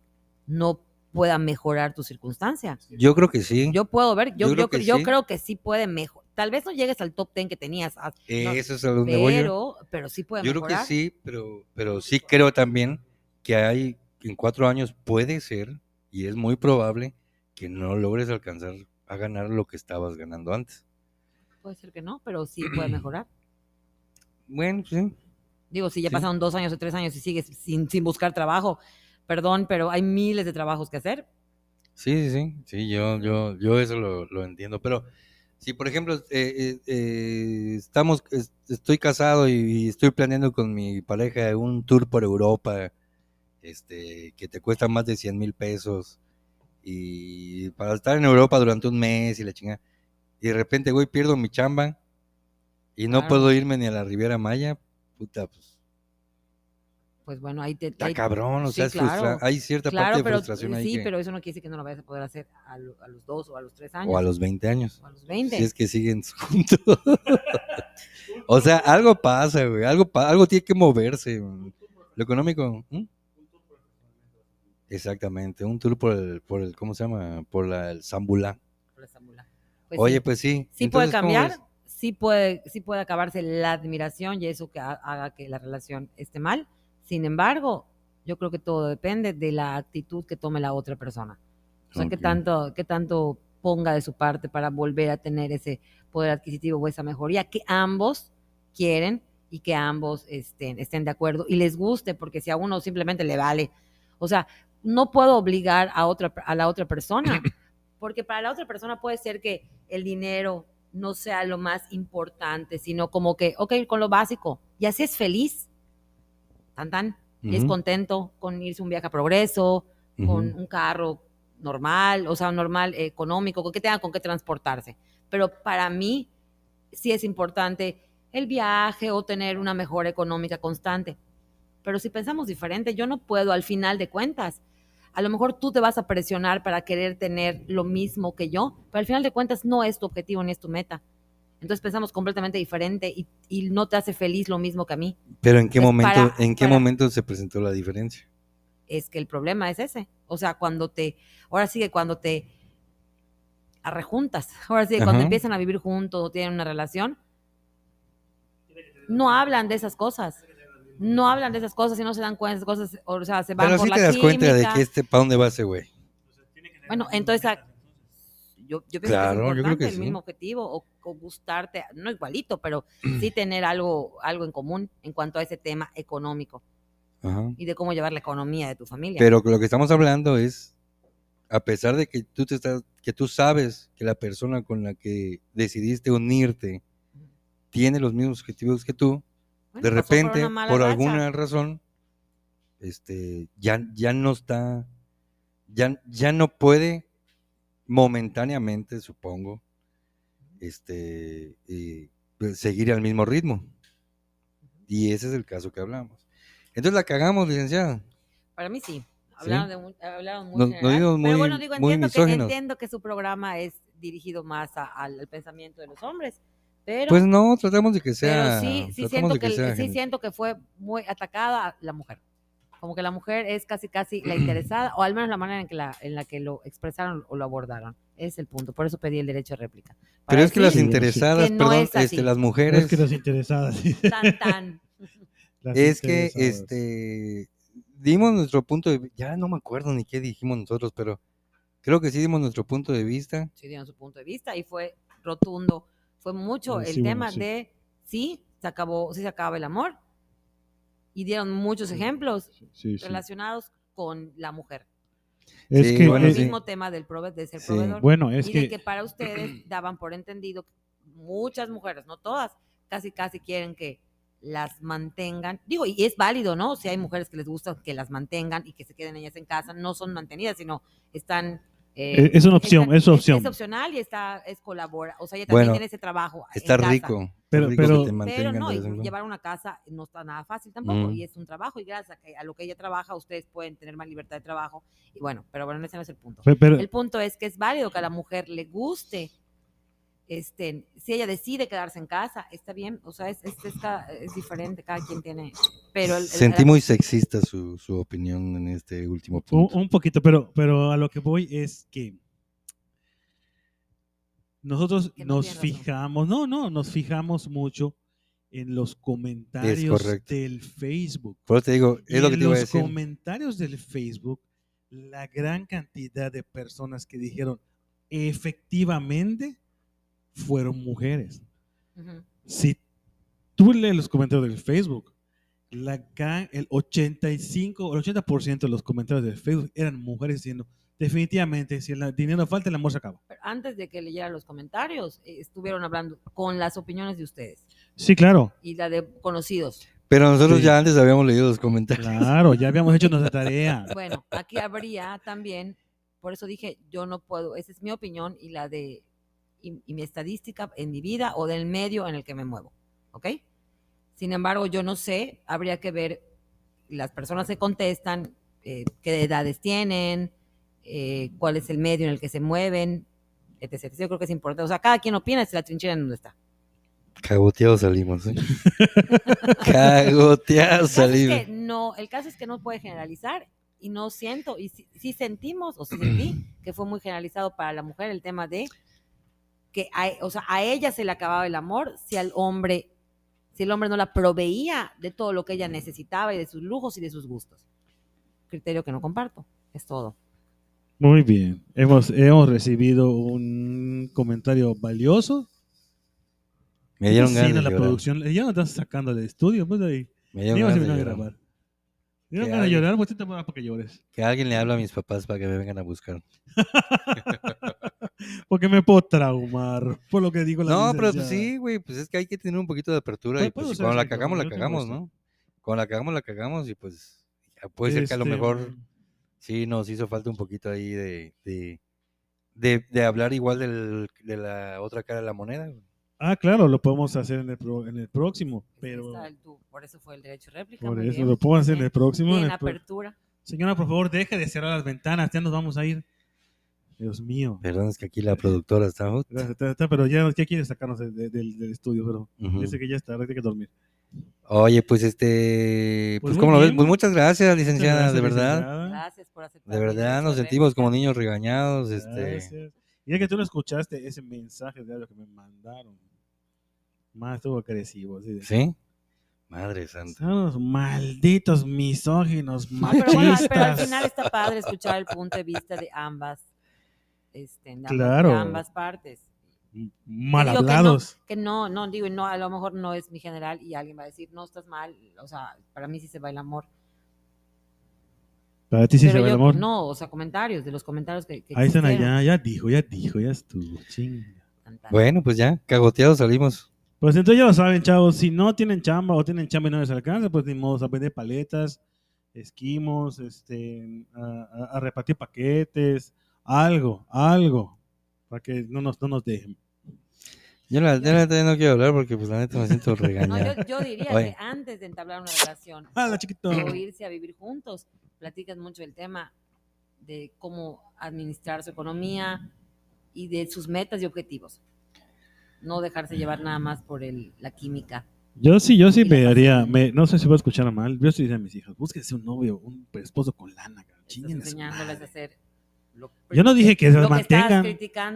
no pueda mejorar tu circunstancia? Yo creo que sí. Yo puedo ver, yo, Yo creo yo, que yo sí. creo que sí puede mejorar. Tal vez no llegues al top 10 que tenías, ah, Eh, no, Eso es a donde voy yo. pero, pero sí puede Yo creo mejorar. que sí, pero, pero sí creo también que hay, en cuatro años puede ser, y es muy probable, que no logres alcanzar a ganar lo que estabas ganando antes. Puede ser que no, pero sí puede mejorar. Bueno, sí. Digo, si ya Sí. pasaron dos años o tres años y sigues sin, sin buscar trabajo, perdón, pero hay miles de trabajos que hacer. Sí, sí, sí, sí, yo, yo, yo eso lo, lo entiendo, pero si por ejemplo eh, eh, estamos, es- estoy casado y, y estoy planeando con mi pareja un tour por Europa, este, que te cuesta más de 100 mil pesos y para estar en Europa durante un mes y la chingada, y de repente, güey, pierdo mi chamba y no Claro. puedo irme ni a la Riviera Maya, puta, pues Pues bueno, ahí te... está ahí- cabrón, o sí, sea, es claro. hay cierta Claro, parte de pero frustración ahí sí, que- pero eso no quiere decir que no lo vayas a poder hacer a, lo- a los dos o a los tres años. o a los 20 años. o a los 20. Si es que siguen juntos. o sea, algo pasa, güey. Algo, algo tiene que moverse. güey. Lo económico. Exactamente. Un tour por el, por el ¿cómo se llama? Por la, el Zambulá. Por. Pues Oye, sí. pues sí. sí puede Entonces, ¿cómo cambiar, sí puede, sí puede acabarse la admiración y eso que ha- haga que la relación esté mal. Sin embargo, yo creo que todo depende de la actitud que tome la otra persona. O sea, qué Ok. tanto, qué tanto ponga de su parte para volver a tener ese poder adquisitivo o esa mejoría que ambos quieren y que ambos estén, estén de acuerdo y les guste, porque si a uno simplemente le vale, o sea, no puedo obligar a, otra, a la otra persona, porque para la otra persona puede ser que el dinero no sea lo más importante, sino como que, ok, con lo básico, y así es feliz, tan tan, es contento con irse un viaje a progreso, con un carro normal, o sea, normal, eh, económico, que tengan con qué transportarse. Pero para mí sí es importante el viaje o tener una mejora económica constante. Pero si pensamos diferente, yo no puedo al final de cuentas. A lo mejor tú te vas a presionar para querer tener lo mismo que yo, pero al final de cuentas no es tu objetivo ni es tu meta. Entonces pensamos completamente diferente y, y no te hace feliz lo mismo que a mí. Pero ¿en qué Pues momento, para- en qué para- momento se presentó la diferencia? es que el problema es ese. O sea, cuando te, ahora sí que cuando te arrejuntas, ahora sí que cuando empiezan a vivir juntos o tienen una relación, no hablan de esas cosas. No hablan de esas cosas y no se dan cuenta de esas cosas, o sea, se van Pero por sí la te das cuenta de que este, ¿para dónde va ese güey? Bueno, entonces yo, yo pienso Claro, que yo es creo importante que el sí. mismo objetivo o, o gustarte, no igualito, pero sí tener algo, algo en común en cuanto a ese tema económico Ajá. y de cómo llevar la economía de tu familia. Pero lo que estamos hablando es, a pesar de que tú te estás, que tú sabes que la persona con la que decidiste unirte tiene los mismos objetivos que tú, Bueno, de por repente, por, alguna razón, este, ya, ya no está, ya, ya no puede momentáneamente, supongo, este, eh, pues, seguir al mismo ritmo. Y ese es el caso que hablamos. Entonces la cagamos, licenciada. Para mí sí. Hablaron, de muy, hablaron muy general. dimos Pero bueno, digo, muy entiendo que, misóginos. entiendo que su programa es dirigido más a- al, al pensamiento de los hombres. Pero, Pues no, tratamos de que pero sea. sí, sí tratamos siento de que, sea sí siento que fue muy atacada a la mujer. Como que la mujer es casi casi la interesada, o al menos la manera en que la, en la que lo expresaron o lo abordaron. Es el punto. Por eso pedí el derecho de réplica. Pero Para es que las interesadas, que no perdón, es este, las Es mujeres, que las interesadas. sí. tan, tan. Las es que este dimos nuestro punto de ya no me acuerdo ni qué dijimos nosotros, pero creo que sí dimos nuestro punto de vista. sí dieron su punto de vista y fue rotundo. Fue mucho el tema sí. de sí, se acabó, sí se acaba el amor. Y dieron muchos ejemplos Sí, sí. relacionados con la mujer. Es Sí, que, bueno, el sí. mismo tema del prove de ser Sí. proveedor. bueno, es y que, de que para ustedes daban por entendido que muchas mujeres, no todas, casi casi quieren que las mantengan. Digo, y es válido, ¿no? Si hay mujeres que les gusta que las mantengan y que se queden ellas en casa, no son mantenidas, sino están... eh, Eh, es una opción, es opción. Es, opcional y está, es colabora. O sea, ella también Bueno, tiene ese trabajo. en Está rico. Pero- rico que pero- te Pero mantengan no, y llevar una casa no está nada fácil tampoco, Mm. y es un trabajo, y gracias a, que- a lo que ella trabaja, ustedes pueden tener más libertad de trabajo, y bueno, pero bueno, ese no es el punto. pero, El punto es que es válido que a la mujer le guste, este, si ella decide quedarse en casa, está bien, o sea, es, es, es cada- es diferente, cada quien tiene, pero el, el- Sentí muy sexista su, su opinión en este último un, punto. un poquito, pero, pero a lo que voy es que nosotros Que no nos razón. fijamos, no, no, nos fijamos mucho en los comentarios del Facebook. Por eso te digo, Y es lo que en te iba a los decir. comentarios del Facebook, la gran cantidad de personas que dijeron efectivamente fueron mujeres. Ujú. Si tú lees los comentarios del Facebook, la gran- el 85 o el 80% de los comentarios del Facebook eran mujeres diciendo definitivamente si el dinero falta el amor se acaba. Pero antes de que leyera los comentarios, eh, estuvieron hablando con las opiniones de ustedes Sí, claro. y la de conocidos. Pero nosotros Sí. ya antes habíamos leído los comentarios. Claro, ya habíamos hecho nuestra tarea. Bueno, aquí habría también, por eso dije, yo no puedo, esa es mi opinión y la de, y, y mi estadística en mi vida o del medio en el que me muevo, ¿ok? Sin embargo, yo no sé, habría que ver las personas que contestan, eh, qué edades tienen, eh, cuál es el medio en el que se mueven, etc. Yo creo que es importante, o sea, cada quien opina es la trinchera en donde está. Cagoteados salimos. ¿eh? Cagoteados caso es salimos. que no, el caso es que no puede generalizar y no siento, y sí, sí sentimos, o sí sentí, que fue muy generalizado para la mujer el tema de que a, o sea, a ella se le acababa el amor si al hombre, si el hombre no la proveía de todo lo que ella necesitaba y de sus lujos y de sus gustos. Criterio que no comparto, es todo. Muy bien. Hemos, hemos recibido un comentario valioso. Me dieron ganas la llorar. producción. Ya no estás sacando del estudio, pues ahí. Me dieron ganas a grabar. Dieron Que alguien- llorar, pues te para que llores. Que alguien le habla a mis papás para que me vengan a buscar. Porque me puedo traumar por lo que digo la No, pero pues sí, güey, pues es que hay que tener un poquito de apertura y pues cuando la cagamos, la cagamos, esto. ¿no? Cuando la cagamos, la cagamos y pues puede ser que a lo Este, mejor Sí, nos hizo falta un poquito ahí de, de, de, de hablar igual del- de la otra cara de la moneda. güey. Ah, claro, lo podemos hacer en el, pro- en el próximo, pero por eso fue el derecho de réplica. por eso bien. lo podemos hacer en el próximo. en el pro- apertura. Señora, por favor, deje de cerrar las ventanas, ya nos vamos a ir. Dios mío. Perdón, es que aquí la productora está. uh, Gracias, está- está, Pero ya, ya quiere sacarnos de- de- del, del estudio, pero dice que ya está, ahora tiene que dormir. Oye, pues este, Pues pues, ¿cómo lo ves? Pues muchas gracias, Muchas licenciada, gracias, de verdad. licenciada. Gracias por aceptar. De verdad, nos sentimos como niños regañados. Este, Gracias. Y es que tú no escuchaste ese mensaje de audio que me mandaron. Más estuvo agresivo. Así de, ¿Sí? Madre santa. Son unos malditos misóginos, No, pero, bueno, machistas. pero al final está padre escuchar el punto de vista de ambas, este, de ambas, de Claro. ambas partes. mal Digo que no, hablados. Que no, no, digo, no, a lo mejor no es mi general y alguien va a decir, no, estás mal. O sea, para mí sí se va el amor. Para ti sí se va el amor. no, o sea, comentarios, de los comentarios que, que Ahí están existieron. allá, ya dijo, ya dijo, ya estuvo. Chinga. Bueno, pues ya, cagoteados salimos. Pues entonces ya lo saben, chavos. Si no tienen chamba o tienen chamba y no les alcanza, pues ni modo a vender paletas, esquimos, este, a, a- a repartir paquetes, algo, algo, para que no nos, no nos dejen. Yo la, yo la neta no quiero hablar porque pues la neta me siento No, regañado. yo, yo diría Oye. que antes de entablar una relación o irse a vivir juntos, platican mucho del tema de cómo administrar su economía y de sus metas y objetivos. No dejarse llevar nada más por el, la química. Yo sí, yo sí la me no sé si voy a escuchar mal, yo sí diría a mis hijas, búsquense un novio, un esposo con lana, enseñándoles a hacer lo, Yo no dije que que estabas mantengan,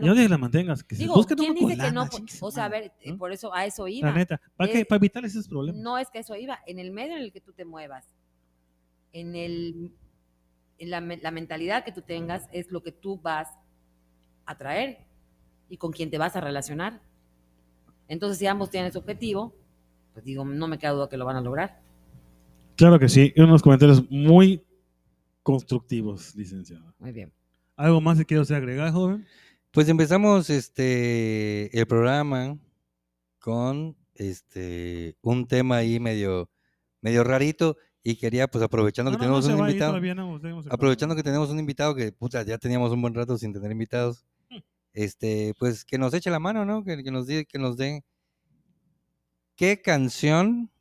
yo dije que las mantengas, que se Digo, busquen ¿quién dice que no? O sea, a ver, ¿no? por eso a eso iba. La neta, ¿para es- Para evitar esos problemas. No es que eso iba. En el medio en el que tú te muevas, en, el, en la, la mentalidad que tú tengas, es lo que tú vas a traer y con quién te vas a relacionar. Entonces, si ambos tienen ese objetivo, pues digo, no me queda duda que lo van a lograr. Claro que sí, unos comentarios muy constructivos, licenciado. Muy bien. ¿Algo más que quiero agregar, joven? Pues empezamos este el programa con este un tema ahí medio medio rarito y quería pues aprovechando No, que no, tenemos un invitado no, tenemos aprovechando que tenemos un invitado que puta ya teníamos un buen rato sin tener invitados Hmm. este pues que nos eche la mano no que, que nos que nos dé qué canción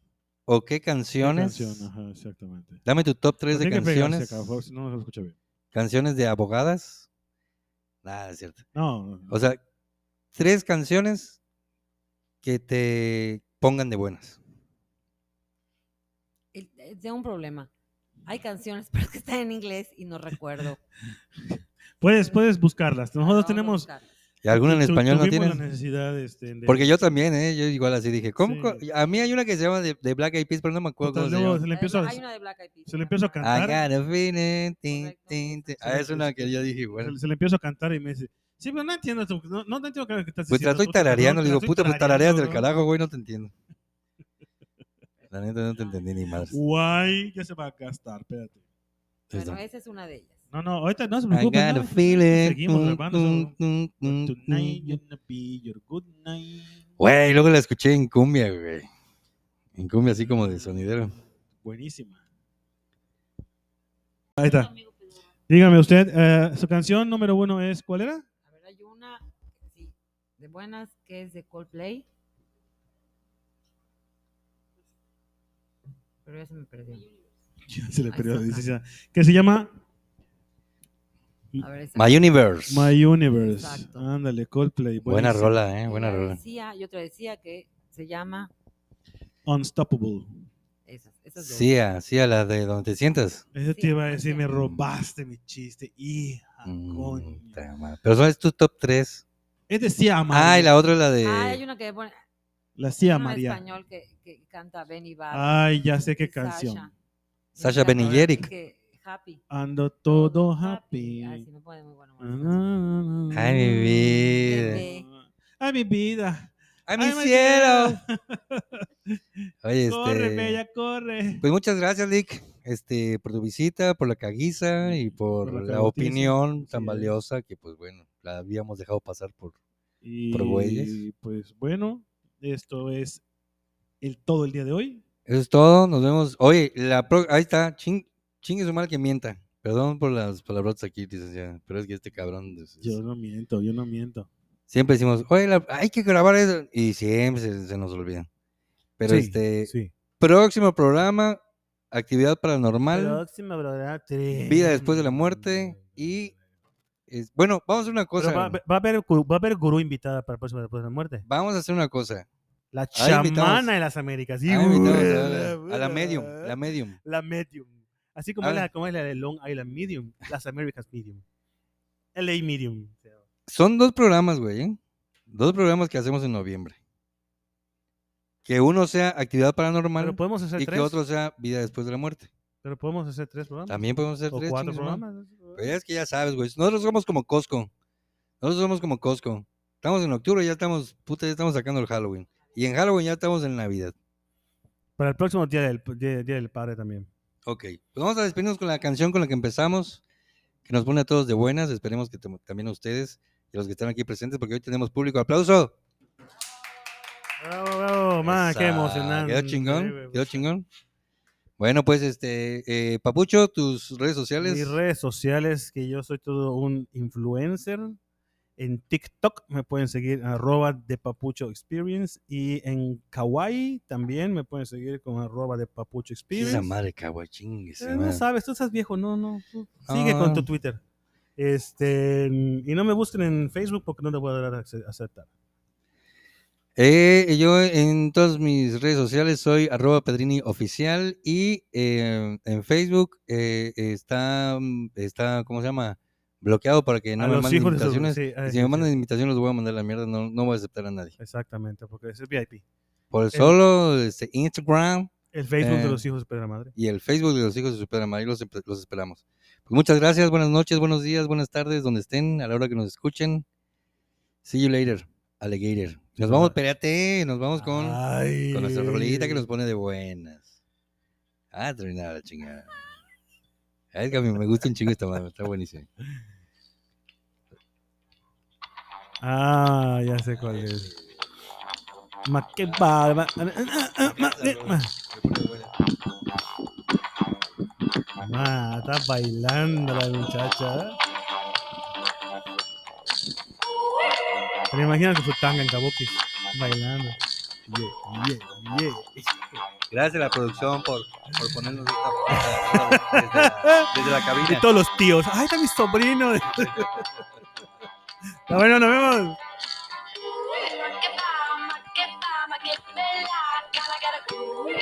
o qué ¿Qué canciones canción? Ajá, exactamente. dame tu top 3 de pegarse canciones no, se escucha bien. canciones de abogadas nada es cierto No, no, no. O sea, tres canciones que te pongan de buenas. De un problema. Hay canciones, pero que están en inglés y no recuerdo. puedes, puedes buscarlas. Nosotros Vamos a tenemos. ¿Y alguna en español no tienes? la necesidad este, de- Porque yo también, ¿eh? Yo igual así dije. ¿cómo? Sí. co- A mí hay una que se llama de, de Black Eyed Peas, pero no me acuerdo Puta, cómo se luego se le empiezo a, Hay una de Black Eyed Peas. se le empiezo a I cantar. got a feeling, tin, Correcto. tin, tin. Se Ah, le- es una que yo dije, se, bueno. le- se le empiezo a cantar y me dice, sí, pero no entiendo, no, no entiendo qué estás Pues diciendo. estoy tú, tarareando, perdón, le digo, puta, pues tarareas del ¿no? carajo, güey, no te entiendo. La neta no te entendí ni madre. Guay, ya se va a gastar, espérate. Bueno, esa es una de ellas. No, no, ahorita no se I preocupe. got no, a feeling. Seguimos grabando. Tonight gonna be your good night. Güey, luego la escuché en cumbia, güey. En cumbia así como de sonidero. Buenísima. Ahí está. Dígame usted, eh, su canción número uno es, ¿cuál era? A ver, hay una, sí, de buenas, que es de Coldplay. Pero ya se me perdió. Ya se le perdió. Que se llama A ver, esa. My Universe. My Universe. Exacto. Ándale, Coldplay. Buena buenísimo. rola, eh, Y buena la rola. Decía, y otra decía que se llama Unstoppable. esas, esas dos. Sí, a, sí, a la de donde te sientas. Sí, te iba a decir, me robaste mi chiste. Hija, Mm, coño. ta madre. Pero son es tu top 3. Es de María. Ah, y la otra es la de. Ah, hay una que pone La en María. español que, que canta Benny Barra. Ay, ya sé qué y canción. Sasha. Sasha Esa, Benigeric. que Happy. Ando todo happy. Ay, sí, me pone muy bueno. Ay, mi vida. Ay, mi vida. ¡Ay, mi cielo! Oye, Corre, este. bella, corre. Pues muchas gracias, Lick, este, por tu visita, por la caguiza y por, Por la la, opinión tan así es. valiosa que, pues bueno, la habíamos dejado pasar por. Y Por güeyes. pues bueno, esto es el todo el día de hoy. Eso es todo, nos vemos. Oye, la pro- ahí está, ching, chingue su mal que mienta. Perdón por las palabras aquí, licenciada, pero es que este cabrón. es- Yo no miento, yo no miento. Siempre decimos, oye, la- hay que grabar eso. Y siempre se, se nos olvida. Pero Sí, este, sí. próximo programa, actividad paranormal. Próxima, verdad, tres. Vida después de la muerte y es- bueno, vamos a hacer una cosa. va, va a haber, va a haber gurú invitada para el próximo después de la muerte. Vamos a hacer una cosa. La chamana de las Américas. A, la, a la medium, la medium. La medium. Así como, es la, como es la de Long Island Medium. Las Americas Medium. LA Medium. Son dos programas, güey. ¿eh? Dos programas que hacemos en noviembre. Que uno sea actividad paranormal podemos hacer y tres. que otro sea vida después de la muerte. Pero podemos hacer tres programas. También podemos hacer o tres. cuatro programas. Pues es que ya sabes, güey. Nosotros somos como Costco. Nosotros somos como Costco. Estamos en octubre, ya estamos, puta, ya estamos sacando el Halloween. Y en Halloween ya estamos en Navidad. Para el próximo día del, día, día del padre también. Ok, pues vamos a despedirnos con la canción con la que empezamos, que nos pone a todos de buenas. Esperemos que tam- también a ustedes y a los que están aquí presentes, porque hoy tenemos público. ¡Aplauso! Bravo, bravo, ma, qué emocionante. Quedó chingón, quedó chingón. Bueno, pues, este, eh, Papucho, tus redes sociales. Mis redes sociales, que yo soy todo un influencer. En TikTok me pueden seguir arroba de Papucho Experience y en Kawaii también me pueden seguir con arroba de Papucho Experience. Esa madre, Eh, no sabes, tú estás viejo, no, no. tú Sigue Ah. con tu Twitter. Este, y no me busquen en Facebook porque no te voy a dar a ace- aceptar. Eh, yo en todas mis redes sociales soy arroba Pedrini Oficial y eh, en Facebook eh, está, mm, está, ¿cómo se llama? Bloqueado para que no a me los manden de su- invitaciones. sí, si me mandan sí, invitaciones los voy a mandar a la mierda, no, no voy a aceptar a nadie. Exactamente, porque ese es VIP. Por el solo este, Instagram El Facebook de Eh, los hijos de Pedra Madre. y el Facebook de los hijos de Super Amar, los, empe- los esperamos. Pues muchas gracias, buenas noches, buenos días, buenas tardes, donde estén, a la hora que nos escuchen. See you later, alligator. Nos vamos, espérate, nos vamos con... Ay. Con nuestra rolita que nos pone de buenas. Ah, terminada la chingada. Es que a mí me gusta un chingo esta madre, está buenísimo. Ah, ya sé cuál es. Ma que ma- Ma, está bailando la muchacha. Te imaginas con su tanga en kabuki bailando. Yeah, yeah, yeah. Gracias a la producción por, por ponernos esta, esta- desde, la, desde la Y cabina. todos los tíos. ¡Ay, está mi sobrino! Está bueno, nos vemos.